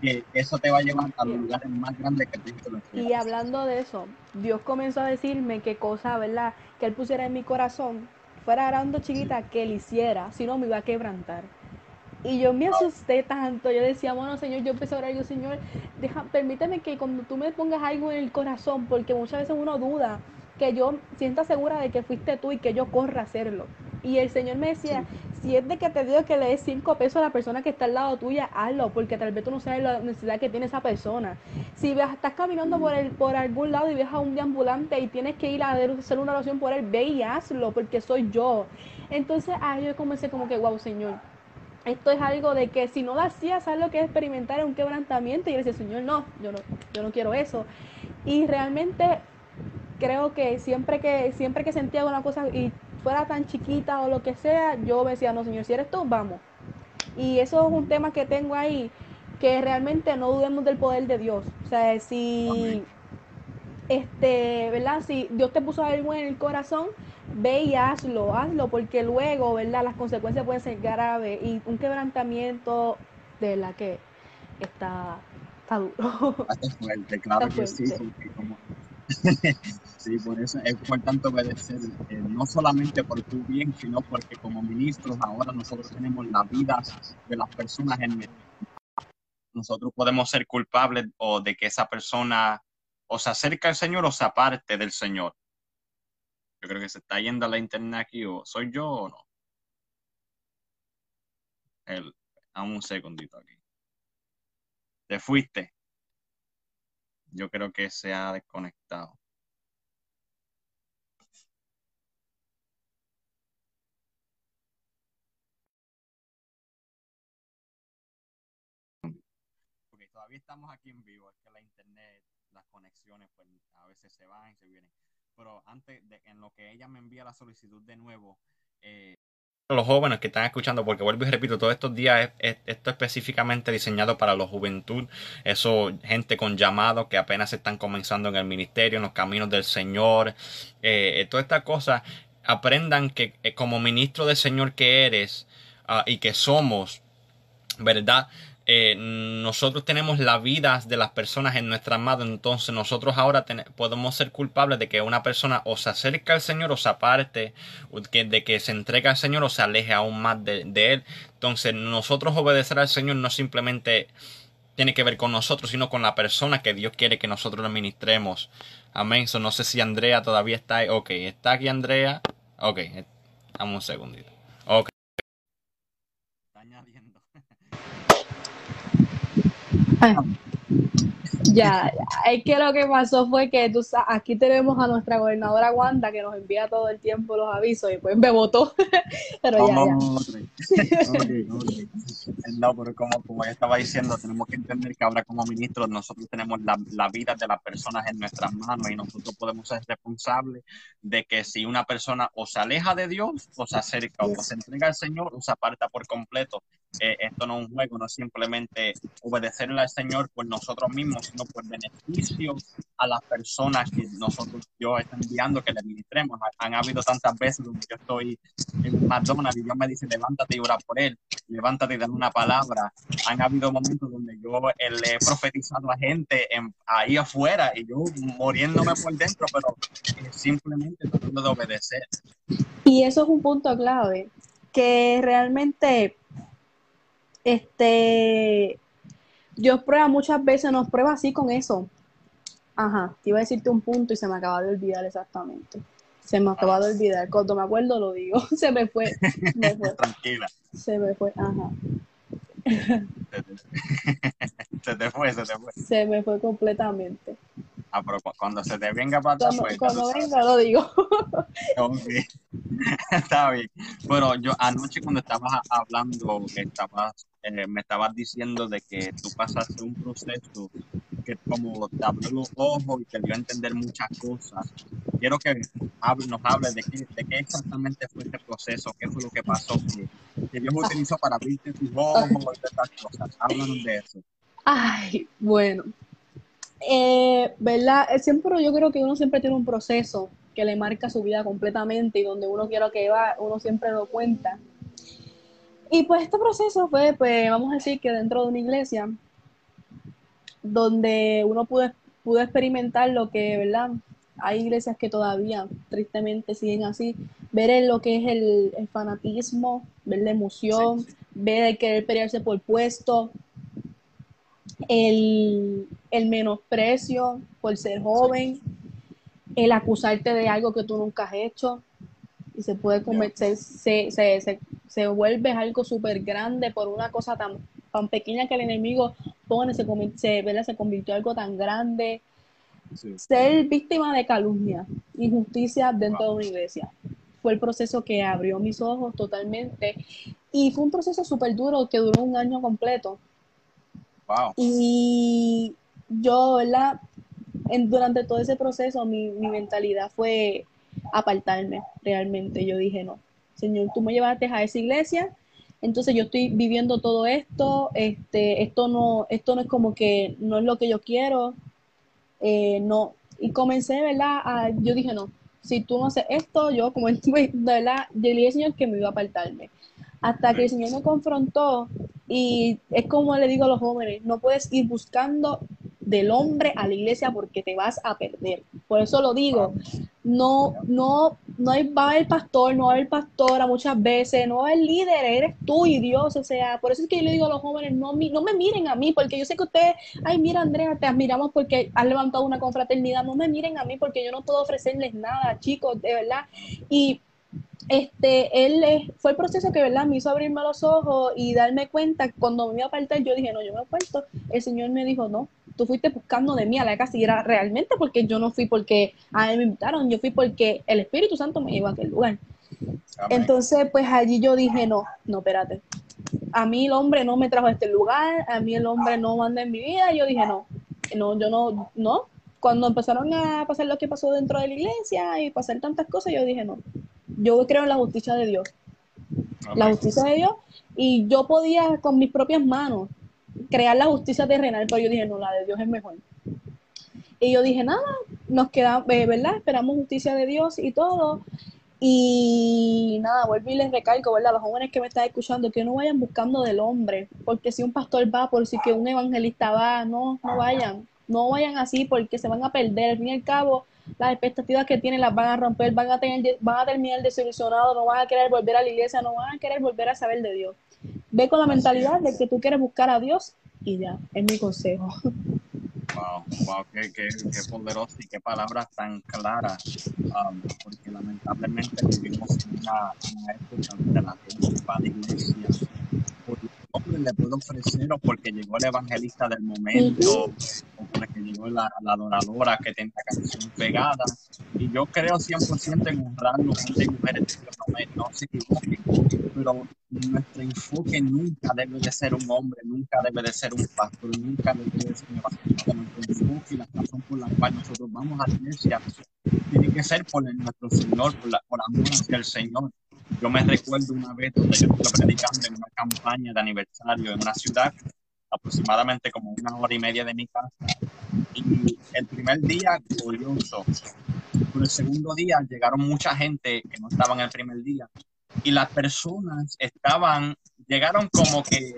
S1: que eso te va a llevar a los lugares más grandes que tú te
S2: Y hablando de eso, Dios comenzó a decirme qué cosa, ¿verdad? Que Él pusiera en mi corazón, fuera grande o chiquita, que Él hiciera, si no me iba a quebrantar. Y yo me asusté tanto, yo decía, bueno, Señor, yo empecé a orar, yo, Señor, deja, permíteme que cuando tú me pongas algo en el corazón, porque muchas veces uno duda, que yo sienta segura de que fuiste tú y que yo corra a hacerlo. Y el Señor me decía, si es de que te digo que le des cinco pesos a la persona que está al lado tuya, hazlo, porque tal vez tú no sabes la necesidad que tiene esa persona. Si estás caminando por, el, por algún lado y ves a un deambulante y tienes que ir a hacer una oración por él, ve y hazlo, porque soy yo. Entonces, ahí yo comencé como que, wow, Señor, esto es algo de que si no lo hacías, sabes lo que es experimentar un quebrantamiento. Y yo decía, Señor, no, yo no, yo no quiero eso. Y realmente creo que siempre que siempre que sentía una cosa y fuera tan chiquita o lo que sea, yo me decía, no, Señor, si eres tú, vamos. Y eso es un tema que tengo ahí, que realmente no dudemos del poder de Dios. O sea, si. Este, ¿verdad? Si Dios te puso algo en el corazón, ve y hazlo, hazlo, porque luego, ¿verdad? Las consecuencias pueden ser graves y un quebrantamiento de la que está, está duro.
S1: Está fuerte, claro
S2: Está
S1: que sí,
S2: fuerte.
S1: como... (laughs) sí, por eso es importante obedecer, eh, no solamente por tu bien, sino porque como ministros ahora nosotros tenemos la vida de las personas en
S3: Nosotros podemos ser culpables o de que esa persona o se acerca al Señor o se aparte del Señor. Yo creo que se está yendo a la internet aquí, o soy yo o no. El, dame un segundito aquí. Te fuiste. Yo creo que se ha desconectado. Estamos aquí en vivo, es que la internet, las conexiones, pues a veces se van y se vienen. Pero antes de en lo que ella me envía la solicitud de nuevo, eh, los jóvenes que están escuchando, porque vuelvo y repito, todos estos días es, es, esto específicamente diseñado para la juventud, eso, gente con llamado que apenas están comenzando en el ministerio, en los caminos del Señor, eh, todas estas cosas, aprendan que eh, como ministro del Señor que eres uh, y que somos, ¿verdad? Eh, nosotros tenemos la vida de las personas en nuestras manos, entonces nosotros ahora podemos ser culpables de que una persona o se acerque al Señor o se aparte, de que se entregue al Señor o se aleje aún más de, Él. Entonces nosotros obedecer al Señor no simplemente tiene que ver con nosotros, sino con la persona que Dios quiere que nosotros le ministremos. Amén. So, no sé si Andrea todavía está ahí. Ok, ¿está aquí Andrea? Ok, dame un segundito. Ok. (laughs)
S2: Ya, es que lo que pasó fue que tú aquí tenemos a nuestra gobernadora Wanda que nos envía todo el tiempo los avisos y pues me votó. (laughs) pero ya, ya.
S1: okay, okay. No, pero como, como ya estaba diciendo, tenemos que entender que ahora como ministros nosotros tenemos la, la vida de las personas en nuestras manos y nosotros podemos ser responsables de que si una persona o se aleja de Dios o se acerca o se entrega al Señor o se aparta por completo. Eh, esto no es un juego, no es simplemente obedecerle al Señor por nosotros mismos, sino por beneficio a las personas que nosotros, Dios está enviando que le ministremos. Han, habido tantas veces donde yo estoy en McDonald's y Dios me dice, levántate y ora por él, levántate y dale una palabra. Han habido momentos donde yo eh, le he profetizado a gente ahí afuera y yo muriéndome por dentro, pero eh, simplemente tratando de obedecer.
S2: Y eso es un punto clave, que realmente este, Dios prueba muchas veces, nos prueba así con eso. Ajá, te iba a decirte un punto y se me acaba de olvidar exactamente. Se me acaba de olvidar. Cuando me acuerdo lo digo. (laughs) Se (laughs) me fue.
S1: Tranquila.
S2: Se me fue. Ajá. (laughs)
S1: Se te fue, se te fue.
S2: Se me fue completamente.
S1: Ah, pero cuando se te venga para atrás,
S2: pues, Cuando venga lo digo.
S1: ok. Está bien. Bueno, yo anoche cuando estabas hablando, estabas, eh, me estabas diciendo de que tú pasaste un proceso que como te abrió los ojos y te dio a entender muchas cosas. Quiero que nos hables de qué, de qué exactamente fue este proceso, qué fue lo que pasó, que, Dios utilizó para abrirte tus ojos (laughs) y estas cosas. Háblanos de eso.
S2: Ay, bueno, eh, ¿verdad? Siempre yo creo que uno siempre tiene un proceso que le marca su vida completamente y donde uno quiera que va, uno siempre lo cuenta. Y pues este proceso fue, pues vamos a decir que dentro de una iglesia, donde uno pudo, pudo experimentar lo que, ¿verdad? Hay iglesias que todavía tristemente siguen así, ver lo que es el, fanatismo, ver la emoción, ver el querer pelearse por puesto, el, menosprecio por ser joven, el acusarte de algo que tú nunca has hecho y se puede convertir, se, se, se, vuelve algo súper grande por una cosa tan, tan pequeña que el enemigo pone, se, se, se convirtió en algo tan grande. Ser víctima de calumnia, injusticia dentro de una iglesia. Fue el proceso que abrió mis ojos totalmente y fue un proceso súper duro que duró un año completo y yo, ¿verdad? En, durante todo ese proceso mi, mentalidad fue apartarme realmente. Yo dije, no, Señor, tú me llevaste a esa iglesia, entonces yo estoy viviendo todo esto, este, esto no, esto no es como que no es lo que yo quiero, eh, no. Y comencé, ¿verdad? Yo dije, no, si tú no haces esto, yo como (laughs) de verdad, yo le al Señor que me iba a apartarme. Hasta que el Señor me confrontó y es como le digo a los jóvenes, no puedes ir buscando del hombre a la iglesia porque te vas a perder. Por eso lo digo, no, no, no hay, va a haber pastor, no va a haber pastora muchas veces, no va a haber líder, eres tú y Dios, o sea, por eso es que yo le digo a los jóvenes, no, no me miren a mí, porque yo sé que ustedes, ay, mira Andrea, te admiramos porque has levantado una confraternidad, no me miren a mí porque yo no puedo ofrecerles nada, chicos, de verdad. Y este, él fue el proceso que, ¿verdad? Me hizo abrirme los ojos y darme cuenta, cuando me iba a apartar, yo dije, no, yo me aparto. El Señor me dijo, no, tú fuiste buscando de mí a la casa y era realmente porque yo no fui porque a él me invitaron, yo fui porque el Espíritu Santo me llevó a aquel lugar. Entonces, pues allí yo dije, no, no, espérate. A mí el hombre no me trajo a este lugar, a mí el hombre no manda en mi vida. Y yo dije, no, no, yo no, no. Cuando empezaron a pasar lo que pasó dentro de la iglesia y pasar tantas cosas, yo dije, no, yo creo en la justicia de Dios. La justicia de Dios. Y yo podía con mis propias manos crear la justicia terrenal, pero yo dije, no, la de Dios es mejor. Y yo dije, nada, nos queda, eh, ¿verdad? Esperamos justicia de Dios y todo. Y nada, vuelvo y les recalco, ¿verdad? Los jóvenes que me están escuchando, que no vayan buscando del hombre, porque si un pastor va, por si que un evangelista va, no, no vayan, no vayan así porque se van a perder. Al fin y al cabo, las expectativas que tienen las van a romper, van a, tener, van a terminar desilusionados, no van a querer volver a la iglesia, no van a querer volver a saber de Dios. Ve con la mentalidad de que tú quieres buscar a Dios y ya, es mi consejo.
S1: Wow, wow, qué, qué, qué poderoso y qué palabras tan claras, um, porque lamentablemente vivimos en una, una época donde la gente va a la iglesia le puedo ofrecer o porque llegó el evangelista del momento o porque llegó la, adoradora que tiene la canción pegada. Y yo creo 100% en honrar hombres y mujeres no, no se equivoquen, pero nuestro enfoque nunca debe de ser un hombre, nunca debe de ser un pastor, nunca debe de ser un pastor. Nuestro enfoque y la razón por la cual nosotros vamos a la iglesia tiene que ser por nuestro Señor, por, la, por amor hacia el Señor Yo me recuerdo una vez donde yo estuve predicando en una campaña de aniversario en una ciudad, aproximadamente como una hora y media de mi casa. Y el primer día, curioso, pero el segundo día llegaron mucha gente que no estaba en el primer día. Y las personas estaban, llegaron como que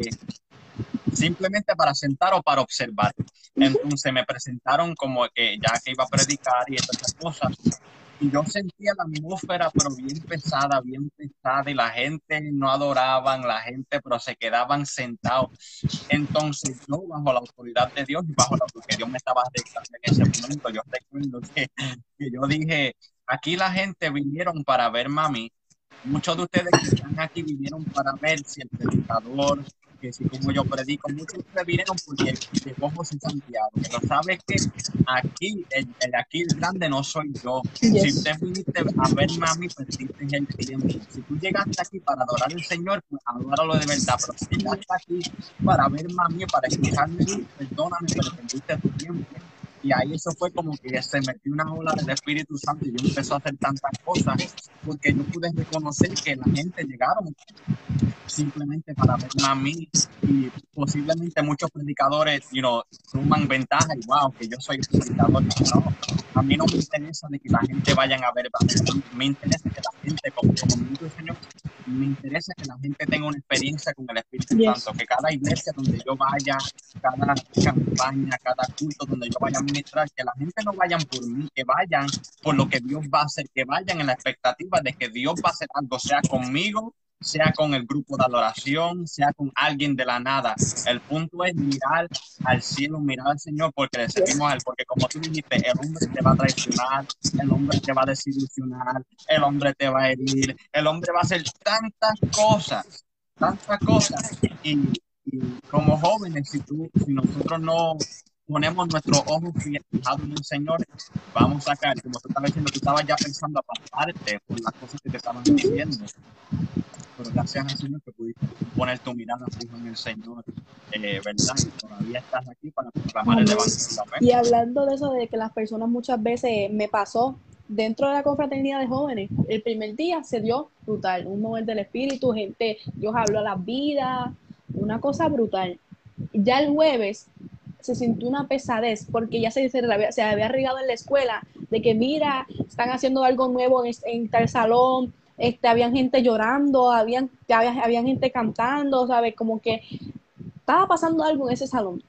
S1: simplemente para sentar o para observar. Entonces me presentaron como que ya que iba a predicar y estas cosas. Y yo sentía la atmósfera, pero bien pesada, bien pesada, y la gente no adoraban, la gente, pero se quedaban sentados. Entonces yo, bajo la autoridad de Dios y bajo lo que Dios me estaba dictando en ese momento, yo recuerdo que, que yo dije, aquí la gente vinieron para ver mami, muchos de ustedes que están aquí vinieron para ver si el predicador, que si como yo predico, muchos de ustedes vinieron porque llegó José Santiago, pero sabes que aquí, el, el, aquí el grande no soy yo.
S2: Yes.
S1: Si usted viniste a ver mami, perdiste el tiempo. Si tú llegaste aquí para adorar al Señor, pues adóralo de verdad, pero si llegaste aquí para ver mami, para escucharme, perdóname, pero perdiste tu tiempo. Y ahí eso fue como que se metió una ola del Espíritu Santo y yo empezó a hacer tantas cosas porque yo pude reconocer que la gente llegaron simplemente para verme a mí y posiblemente muchos predicadores, you know, toman ventaja y wow, que yo soy predicador. No, a mí no me interesa de que la gente vayan a ver, me interesa que la gente, como, como el Señor, me interesa que la gente tenga una experiencia con el Espíritu
S2: Yes.
S1: Santo, que cada iglesia donde yo vaya, cada campaña, cada culto donde yo vaya a ministrar, que la gente no vayan por mí, que vayan por lo que Dios va a hacer, que vayan en la expectativa de que Dios va a hacer algo, sea conmigo, sea con el grupo de adoración, sea con alguien de la nada. El punto es mirar al cielo, mirar al Señor, porque le servimos a Él, porque como tú dijiste, el hombre te va a traicionar, el hombre te va a desilusionar, el hombre te va a herir, el hombre va a hacer tantas cosas, tantas cosas. Y, y como jóvenes, si, tú, si nosotros no ponemos nuestros ojos fijados en el Señor, vamos a caer. Como tú estabas diciendo, tú estabas ya pensando apartarte por las cosas que te estaban diciendo. Pero gracias al Señor que pudiste poner tu mirada fija en el Señor, eh, ¿verdad? Y todavía estás aquí para proclamar el. Evangelio.
S2: Y hablando de eso, de que las personas muchas veces me pasó dentro de la confraternidad de jóvenes, el primer día se dio brutal, un mover del espíritu, gente, Dios habló a las vidas, una cosa brutal. Ya el jueves se sintió una pesadez porque ya se, se, había, regado en la escuela de que mira, están haciendo algo nuevo en, en tal salón, este, habían gente llorando, habían, había, habían gente cantando, ¿sabes? Como que estaba pasando algo en ese salón.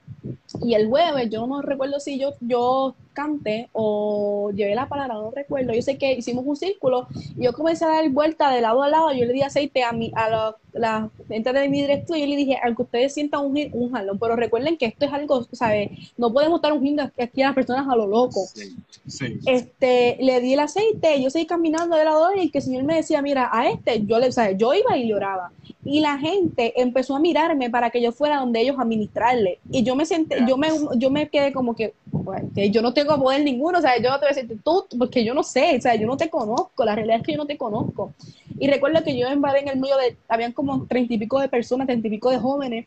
S2: Y el jueves, yo no recuerdo si yo, yo canté o llevé la palabra, no recuerdo. Yo sé que hicimos un círculo y yo comencé a dar vuelta de lado a lado. Yo le di aceite a, mi, a la, la gente de mi directo y yo le dije, al que ustedes sientan un, un jalón, pero recuerden que esto es algo, ¿sabes? No podemos estar ungiendo aquí a las personas a lo loco.
S1: Sí, sí.
S2: Este, le di el aceite, yo seguí caminando de lado y el que el Señor me decía, mira, a este, yo le, sea, yo iba y lloraba. Y la gente empezó a mirarme para que yo fuera donde ellos a ministrarle. Y yo me senté, yo me, yo me quedé como que, bueno, que yo no tengo poder ninguno, o sea, yo te voy a decir tú, porque yo no sé, o sea, yo no te conozco, la realidad es que yo no te conozco. Y recuerdo que yo en en el medio de, habían como treinta y pico de personas, treinta y pico de jóvenes,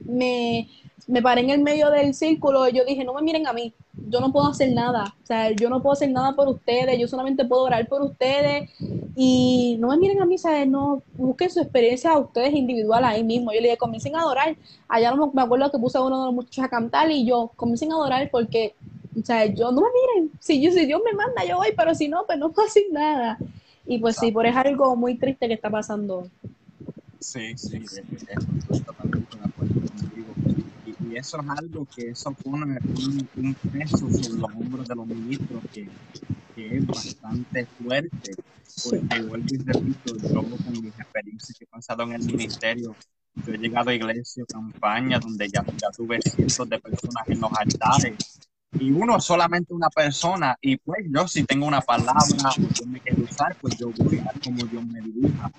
S2: me, me paré en el medio del círculo y yo dije, no me miren a mí, yo no puedo hacer nada, o sea, yo no puedo hacer nada por ustedes, yo solamente puedo orar por ustedes y no me miren a mí, ¿sabes? No, busquen su experiencia a ustedes individual ahí mismo. Yo le dije, comiencen a adorar. Allá me acuerdo que puse a uno de los muchachos a cantar y yo, comiencen a adorar porque, o sea, yo no me miren, si, yo, si Dios me manda, yo voy, pero si no, pues no puedo hacer nada. Y pues sí, por es algo muy triste que está pasando.
S1: Sí, sí. Y, y eso es algo que eso pone un, un peso sobre los hombros de los ministros que, que es bastante fuerte. Porque vuelvo y repito, yo con mis experiencias que he pasado en el ministerio, yo he llegado a iglesias, campañas, donde ya, ya tuve cientos de personas en los altares y uno solamente una persona y pues yo si tengo una palabra yo me quiero usar pues yo voy a como Dios me dibuja.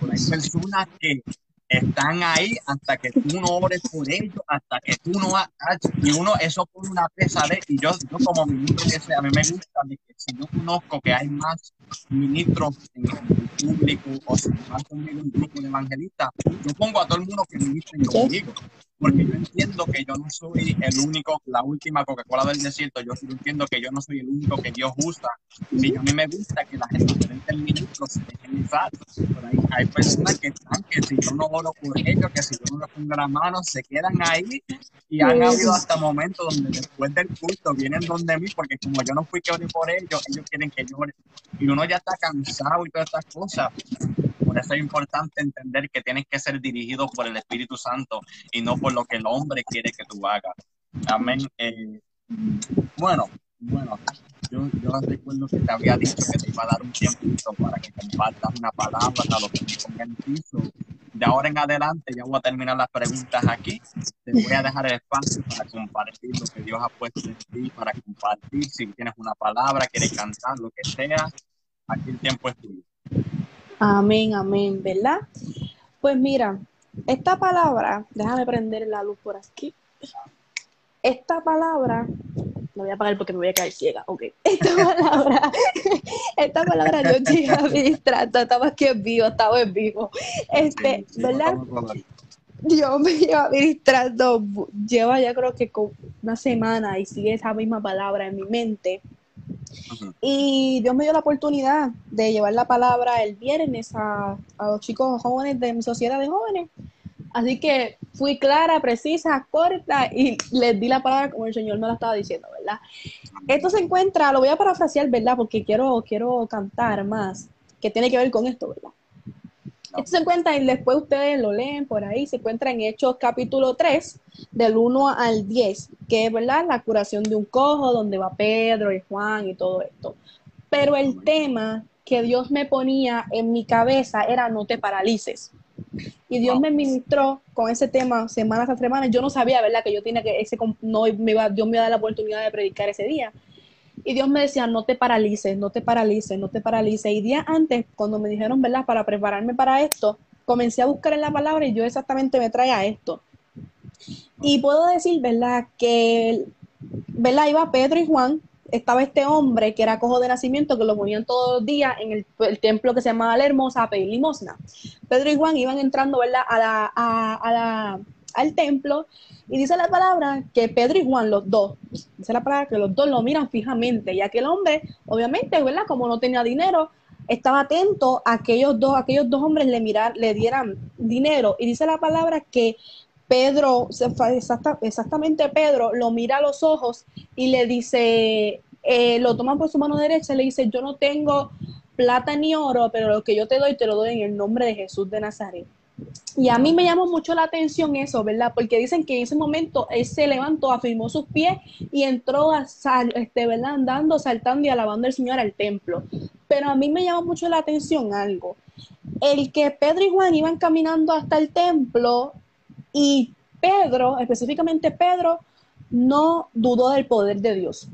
S1: Pero hay personas que están ahí hasta que tú no ores por ellos hasta que tú no hagas y uno eso pone una pesadez y yo, yo como ministro que sea a mí me gusta de que si yo conozco que hay más ministro en el público o si va conmigo un grupo de evangelistas, yo pongo a todo el mundo que ministre conmigo porque yo entiendo que yo no soy el único, la última Coca-Cola del desierto, yo entiendo que yo no soy el único que Dios usa. Y a mí me gusta que la gente diferentes ministros se dejen usar. Pero hay, hay, personas que están, que si yo no oro por ellos, que si yo no les pongo la mano, se quedan ahí. Y han habido hasta momentos donde después del culto vienen donde mí, porque como yo no fui que ore por ellos, ellos quieren que yo ore. Y uno ya está cansado y todas estas cosas. Por eso es importante entender que tienes que ser dirigido por el Espíritu Santo y no por lo que el hombre quiere que tú hagas. Amén. Eh, bueno, bueno, yo, yo recuerdo que te había dicho que te iba a dar un tiempo para que compartas una palabra a lo que me piso. De ahora en adelante ya voy a terminar las preguntas aquí. Te voy a dejar el espacio para compartir lo que Dios ha puesto en ti, para compartir. Si tienes una palabra, quieres cantar, lo que sea, aquí el tiempo es tuyo.
S2: Amén, amén, ¿verdad? Pues mira, esta palabra, déjame prender la luz por aquí. Esta palabra, no voy a apagar porque me voy a caer ciega, ok. Esta (laughs) palabra, esta palabra yo llegué (laughs) a ministrar, estaba aquí en vivo, estaba en vivo. Este, ¿verdad? Dios me lleva ministrando, lleva ya creo que una semana y sigue esa misma palabra en mi mente. Y Dios me dio la oportunidad de llevar la palabra el viernes a, los chicos jóvenes de mi sociedad de jóvenes. Así que fui clara, precisa, corta y les di la palabra como el Señor me la estaba diciendo, ¿verdad? Esto se encuentra, lo voy a parafrasear, ¿verdad? Porque quiero, quiero cantar más, que tiene que ver con esto, ¿verdad? Esto se encuentra y después ustedes lo leen por ahí, se encuentra en Hechos capítulo 3, del 1 al 10, que es verdad la curación de un cojo, donde va Pedro y Juan y todo esto. Pero el tema que Dios me ponía en mi cabeza era no te paralices. Y Dios me ministró con ese tema semanas a semanas. Yo no sabía, ¿verdad? Que yo tenía que, ese, no me iba, Dios me iba a dar la oportunidad de predicar ese día. Y Dios me decía, no te paralices, no te paralices, no te paralices. Y días antes, cuando me dijeron, ¿verdad? Para prepararme para esto, comencé a buscar en la palabra y yo exactamente me traía esto. Y puedo decir, ¿verdad? Que, ¿verdad? Iba Pedro y Juan, estaba este hombre que era cojo de nacimiento, que lo ponían todos los días en el, templo que se llamaba La Hermosa a pedir limosna. Pedro y Juan iban entrando, ¿verdad? A la, a la, al templo y dice la palabra que Pedro y Juan, los dos, dice la palabra que los dos lo miran fijamente. Y aquel hombre, obviamente, ¿verdad? Como no tenía dinero, estaba atento a aquellos dos, aquellos dos hombres le mirar, le dieran dinero. Y dice la palabra que Pedro, exactamente Pedro, lo mira a los ojos y le dice, eh, lo toma por su mano derecha y le dice, yo no tengo plata ni oro, pero lo que yo te doy, te lo doy en el nombre de Jesús de Nazaret. Y a mí me llamó mucho la atención eso, ¿verdad? Porque dicen que en ese momento él se levantó, afirmó sus pies y entró a este, ¿verdad? Andando, saltando y alabando al Señor al templo. Pero a mí me llamó mucho la atención algo. El que Pedro y Juan iban caminando hasta el templo y Pedro, específicamente Pedro, no dudó del poder de Dios.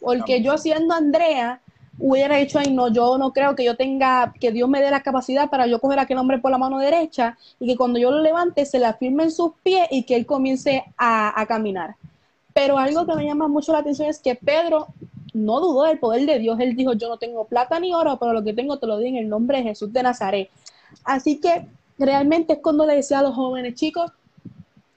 S2: Porque yo siendo Andrea, hubiera dicho, ay, no, yo no creo que yo tenga, que Dios me dé la capacidad para yo coger a aquel hombre por la mano derecha y que cuando yo lo levante se le afirme en sus pies y que él comience a, caminar. Pero algo que me llama mucho la atención es que Pedro no dudó del poder de Dios. Él dijo, yo no tengo plata ni oro, pero lo que tengo te lo di en el nombre de Jesús de Nazaret. Así que realmente es cuando le decía a los jóvenes, chicos,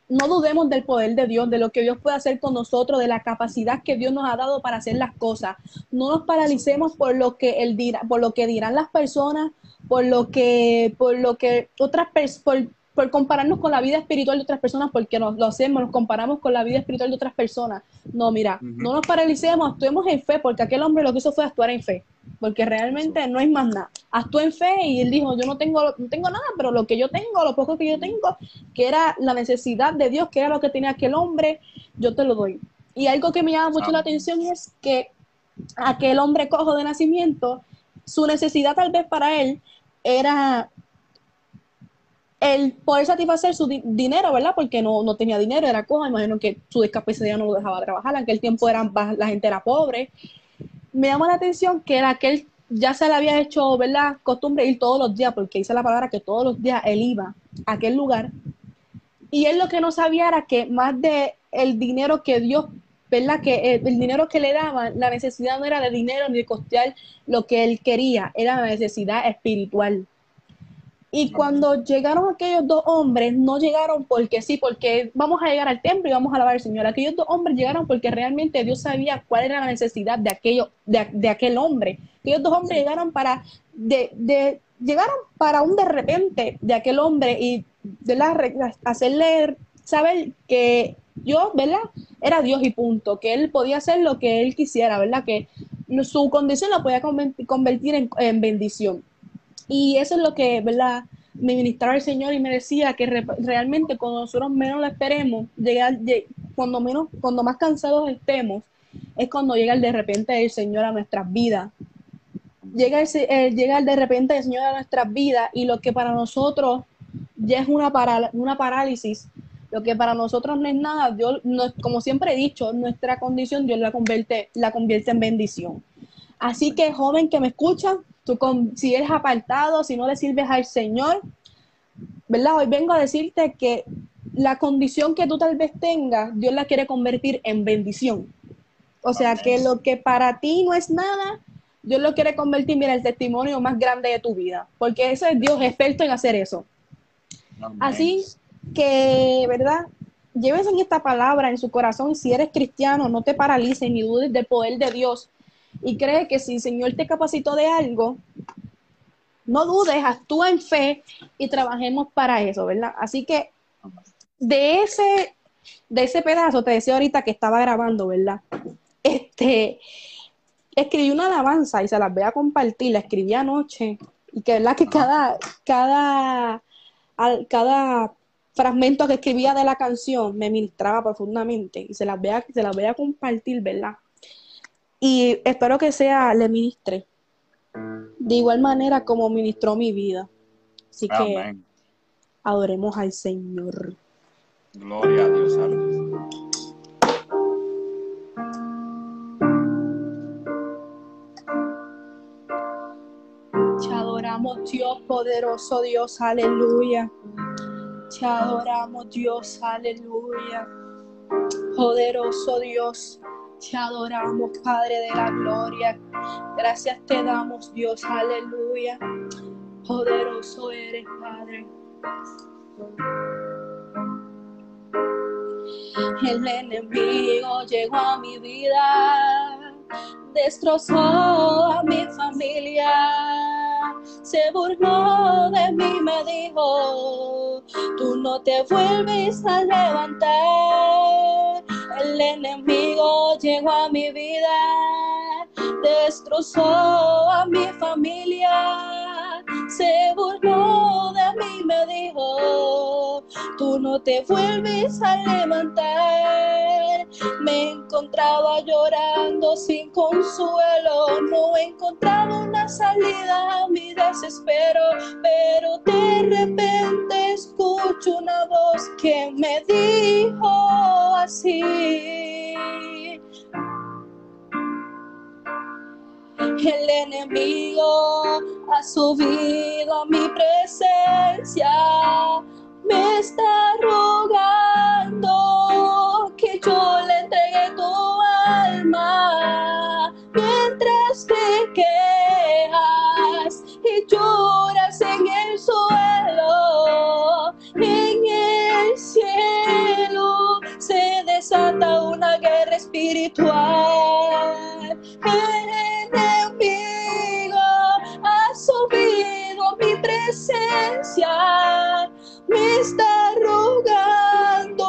S2: no dudemos del poder de Dios, de lo que Dios puede hacer con nosotros, de la capacidad que Dios nos ha dado para hacer las cosas. No nos paralicemos por lo que él dirá, por lo que dirán las personas, por lo que, por lo que otras personas, por compararnos con la vida espiritual de otras personas, porque nos lo hacemos, nos comparamos con la vida espiritual de otras personas. No, mira, no nos paralicemos, actuemos en fe, porque aquel hombre lo que hizo fue actuar en fe, porque realmente no hay más nada. Actuó en fe y él dijo, yo no tengo, no tengo nada, pero lo que yo tengo, lo poco que yo tengo, que era la necesidad de Dios, que era lo que tenía aquel hombre, yo te lo doy. Y algo que me llama mucho la atención es que aquel hombre cojo de nacimiento, su necesidad tal vez para él era el poder satisfacer su dinero, ¿verdad? Porque no, no tenía dinero, era coja, imagino que su discapacidad no lo dejaba trabajar, en aquel tiempo eran, la gente era pobre. Me llama la atención que era aquel ya se le había hecho, ¿verdad? Costumbre ir todos los días, porque dice la palabra que todos los días él iba a aquel lugar. Y él lo que no sabía era que más de el dinero que Dios ¿verdad? Que el, dinero que le daban, la necesidad no era de dinero ni de costear lo que él quería, era la necesidad espiritual. Y cuando llegaron aquellos dos hombres, no llegaron porque sí, porque vamos a llegar al templo y vamos a alabar al Señor. Aquellos dos hombres llegaron porque realmente Dios sabía cuál era la necesidad de, aquello, de, aquel hombre. Aquellos dos hombres llegaron para, de, llegaron para un de repente de aquel hombre y de la, hacerle saber que Dios, ¿verdad? Era Dios y punto, que él podía hacer lo que él quisiera, ¿verdad? Que su condición la podía convertir en, bendición. Y eso es lo que, ¿verdad? Me ministraba el Señor y me decía que realmente cuando nosotros menos lo esperemos, llegar, cuando, menos, cuando más cansados estemos, es cuando llega el de repente el Señor a nuestras vidas. Llega, el, llega de repente el Señor a nuestras vidas y lo que para nosotros ya es una, una parálisis, lo que para nosotros no es nada, Dios, como siempre he dicho, nuestra condición Dios la convierte, la convierte en bendición. Así que joven que me escucha, tú con, si eres apartado, si no le sirves al Señor, ¿verdad? Hoy vengo a decirte que la condición que tú tal vez tengas, Dios la quiere convertir en bendición. O sea, que lo que para ti no es nada, Dios lo quiere convertir, mira, el testimonio más grande de tu vida, porque ese es Dios experto en hacer eso. Así que, ¿verdad? Lleves en esta palabra en su corazón, si eres cristiano, no te paralices ni dudes del poder de Dios y cree que si el Señor te capacitó de algo, no dudes, actúa en fe y trabajemos para eso, ¿verdad? Así que de ese, de ese pedazo, te decía ahorita que estaba grabando, ¿verdad? Este, escribí una alabanza y se las voy a compartir, la escribí anoche y que, ¿verdad? Que cada, cada, cada fragmento que escribía de la canción me ministraba profundamente y se las voy a, se las voy a compartir, ¿verdad? Y espero que sea, le ministre. De igual manera como ministró mi vida. Así que adoremos al Señor.
S3: Gloria a Dios.
S2: Te adoramos Dios, poderoso Dios, aleluya. Te adoramos Dios, aleluya. Poderoso Dios, te adoramos Padre de la gloria. Gracias te damos Dios, aleluya. Poderoso eres Padre. El enemigo llegó a mi vida, destrozó a mi familia se burló de mí, me dijo, tú no te vuelves a levantar. El enemigo llegó a mi vida, destrozó a mi familia, se burló de mí, me dijo, tú no te vuelves a levantar. Me encontraba llorando sin consuelo, no encontraba una salida a mi desespero, pero de repente escucho una voz que me dijo así. El enemigo ha subido a mi presencia, me está rogando que yo le entregue tu alma mientras te quejas y lloras en el suelo, en el cielo se desata una guerra espiritual. Me está rogando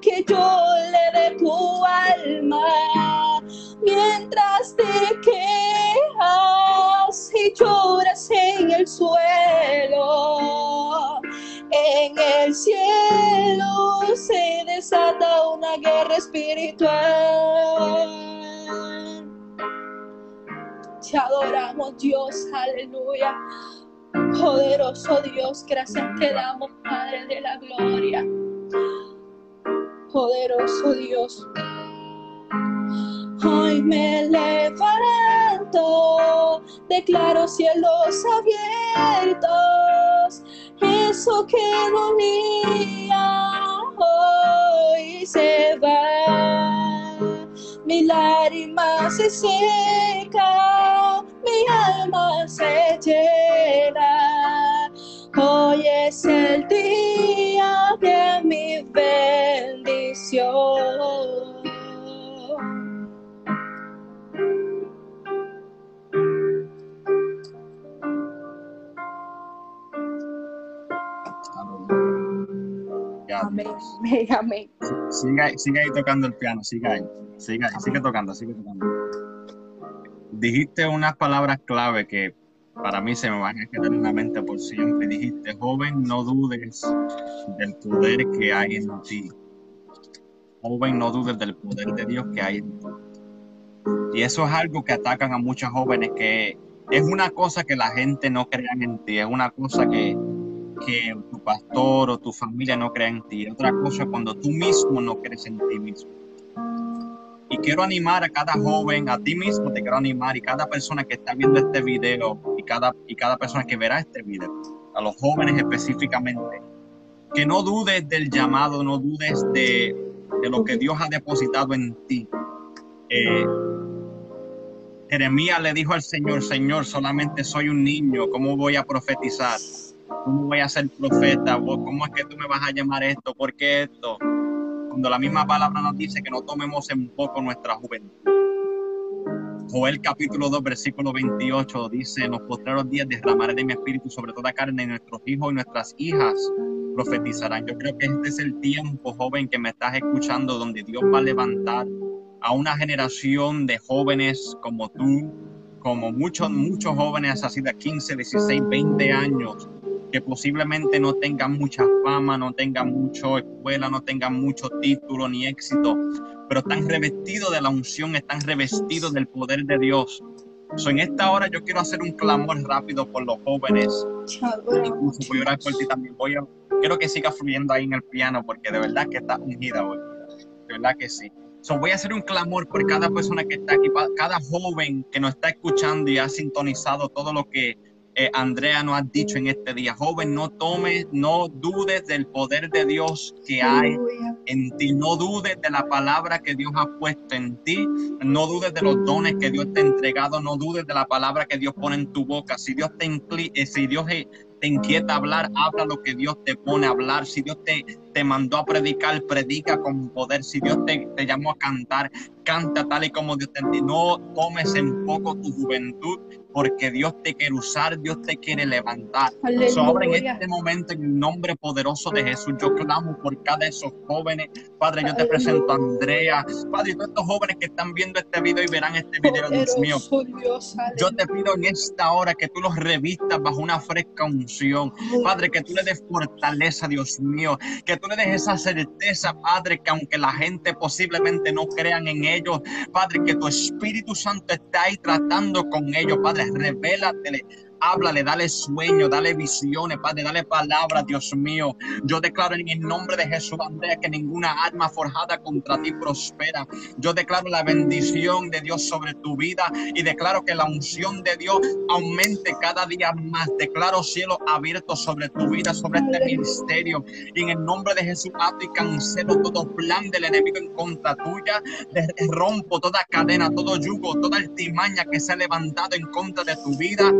S2: que yo le dé tu alma mientras te quejas y lloras en el suelo. En el cielo se desata una guerra espiritual. Te adoramos Dios, aleluya. Poderoso Dios, gracias te damos, Padre de la Gloria. Poderoso Dios. Hoy me levanto, declaro cielos abiertos, eso que dolía hoy se va.
S4: mi lágrima se seca, mi alma se llena. Hoy es el día de mi bendición.
S2: Amén, amén.
S1: Sigue, sigue ahí tocando el piano, sigue ahí. Sigue, sigue tocando, sigue tocando. Dijiste unas palabras clave que para mí se me van a quedar en la mente por siempre. Dijiste, joven, no dudes del poder que hay en ti. Joven, no dudes del poder de Dios que hay en ti. Y eso es algo que atacan a muchos jóvenes, que es una cosa que la gente no crea en ti, es una cosa que, que tu pastor o tu familia no crea en ti. Otra cosa cuando tú mismo no crees en ti mismo. Y quiero animar a cada joven, a ti mismo te quiero animar y cada persona que está viendo este video y cada, y cada persona que verá este video, a los jóvenes específicamente, que no dudes del llamado, no dudes de, de lo que Dios ha depositado en ti. Eh, Jeremías le dijo al Señor, Señor, solamente soy un niño, ¿cómo voy a profetizar? ¿Cómo voy a ser profeta? ¿Cómo es que tú me vas a llamar esto? ¿Por qué esto? Cuando la misma palabra nos dice que no tomemos en poco nuestra juventud. Joel capítulo 2, versículo 28 dice, en los postreros días derramaré de mi espíritu sobre toda carne y nuestros hijos y nuestras hijas profetizarán. Yo creo que este es el tiempo, joven, que me estás escuchando, donde Dios va a levantar a una generación de jóvenes como tú, como muchos, muchos jóvenes así de 15, 16, 20 años, que posiblemente no tengan mucha fama, no tengan mucha escuela, no tengan mucho título ni éxito, pero están revestidos de la unción, están revestidos del poder de Dios. So, en esta hora yo quiero hacer un clamor rápido por los jóvenes. Incluso voy a orar por ti también. Voy a, quiero que siga fluyendo ahí en el piano porque de verdad que está ungida hoy. De verdad que sí. So, voy a hacer un clamor por cada persona que está aquí, cada joven que nos está escuchando y ha sintonizado todo lo que eh, Andrea nos ha dicho en este día, joven, no tomes, no dudes del poder de Dios que hay en ti, no dudes de la palabra que Dios ha puesto en ti, no dudes de los dones que Dios te ha entregado, no dudes de la palabra que Dios pone en tu boca. Si Dios te, eh, si Dios te inquieta hablar, habla lo que Dios te pone a hablar. Si Dios te, te mandó a predicar, predica con poder. Si Dios te, te llamó a cantar, canta tal y como Dios te No tomes en poco tu juventud, porque Dios te quiere usar, Dios te quiere levantar. Sobre en este momento, en el nombre poderoso de Jesús, yo clamo por cada de esos jóvenes. Padre, yo te presento a Andrea. Padre, todos estos jóvenes que están viendo este video y verán este video, Dios mío. Yo te pido en esta hora que tú los revistas bajo una fresca unción. Padre, que tú le des fortaleza, Dios mío. Que tú le des esa certeza, Padre, que aunque la gente posiblemente no crean en ellos, Padre, que tu Espíritu Santo está ahí tratando con ellos, Padre, revélatele háblale, dale sueño, dale visiones, Padre, dale palabras, Dios mío. Yo declaro en el nombre de Jesús, Andrea, que ninguna arma forjada contra ti prospera. Yo declaro la bendición de Dios sobre tu vida y declaro que la unción de Dios aumente cada día más. Declaro cielo abierto sobre tu vida, sobre este ministerio. Y en el nombre de Jesús, ato y cancelo todo plan del enemigo en contra tuya. Rompo toda cadena, todo yugo, toda altimaña que se ha levantado en contra de tu vida,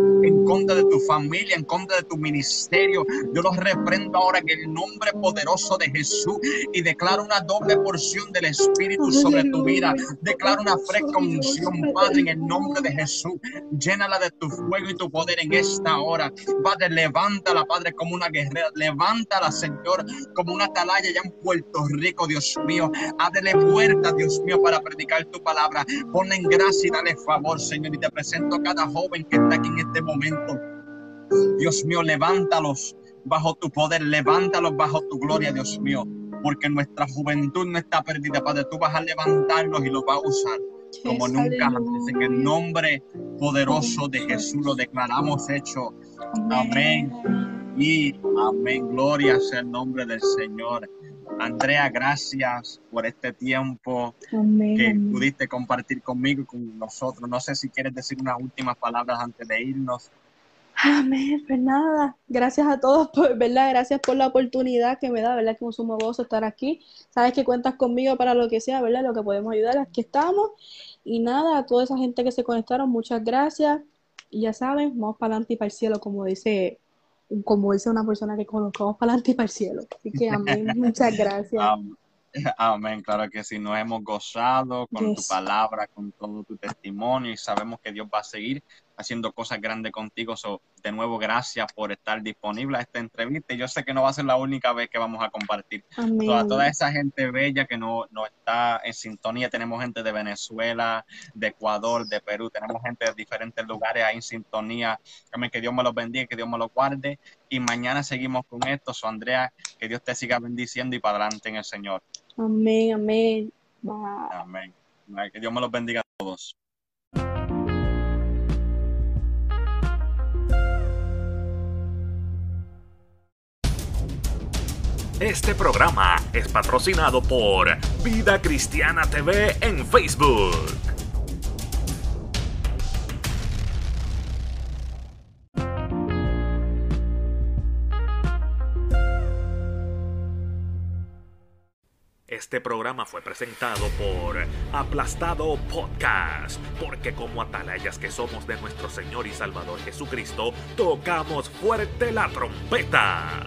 S1: contra de tu familia, en contra de tu ministerio. Yo los reprendo ahora en el nombre poderoso de Jesús y declaro una doble porción del Espíritu sobre tu vida. Declaro una fresca unción, Padre, en el nombre de Jesús. Llénala de tu fuego y tu poder en esta hora. Padre, levántala, Padre, como una guerrera. Levántala, Señor, como una atalaya ya en Puerto Rico, Dios mío. Ábrele puerta, Dios mío, para predicar tu palabra. Ponle en gracia y dale favor, Señor. Y te presento a cada joven que está aquí en este momento Dios mío, levántalos bajo tu poder, levántalos bajo tu gloria, Dios mío, porque nuestra juventud no está perdida, Padre, tú vas a levantarlos y los vas a usar como nunca antes. En el nombre poderoso de Jesús lo declaramos hecho. Amén. Y amén. Gloria sea el nombre del Señor. Andrea, gracias por este tiempo que pudiste compartir conmigo y con nosotros. No sé si quieres decir unas últimas palabras antes de irnos.
S2: Amén, pues nada, gracias a todos, por, ¿verdad? Gracias por la oportunidad que me da, ¿verdad? Que un sumo gozo estar aquí. Sabes que cuentas conmigo para lo que sea, ¿verdad? Lo que podemos ayudar, aquí estamos. Y nada, a toda esa gente que se conectaron, muchas gracias. Y ya saben, vamos para adelante y para el cielo, como dice, como dice una persona que conozco, vamos para adelante y para el cielo. Así que amén, (laughs) muchas gracias.
S1: Am- Amén, claro que sí, nos hemos gozado con tu palabra, con todo tu testimonio y sabemos que Dios va a seguir haciendo cosas grandes contigo. So, de nuevo, gracias por estar disponible a esta entrevista. Yo sé que no va a ser la única vez que vamos a compartir. A
S2: Amén.
S1: toda esa gente bella que no, no está en sintonía, tenemos gente de Venezuela, de Ecuador, de Perú, tenemos gente de diferentes lugares ahí en sintonía. Amén, que Dios me los bendiga, que Dios me los guarde. Y mañana seguimos con esto. So, Andrea, que Dios te siga bendiciendo y para adelante en el Señor.
S2: Amén, amén. Bye.
S1: Amén. Amén. Que Dios me los bendiga a todos.
S5: Este programa es patrocinado por Vida Cristiana TV en Facebook. Este programa fue presentado por Aplastado Podcast, porque como atalayas que somos de nuestro Señor y Salvador Jesucristo, tocamos fuerte la trompeta.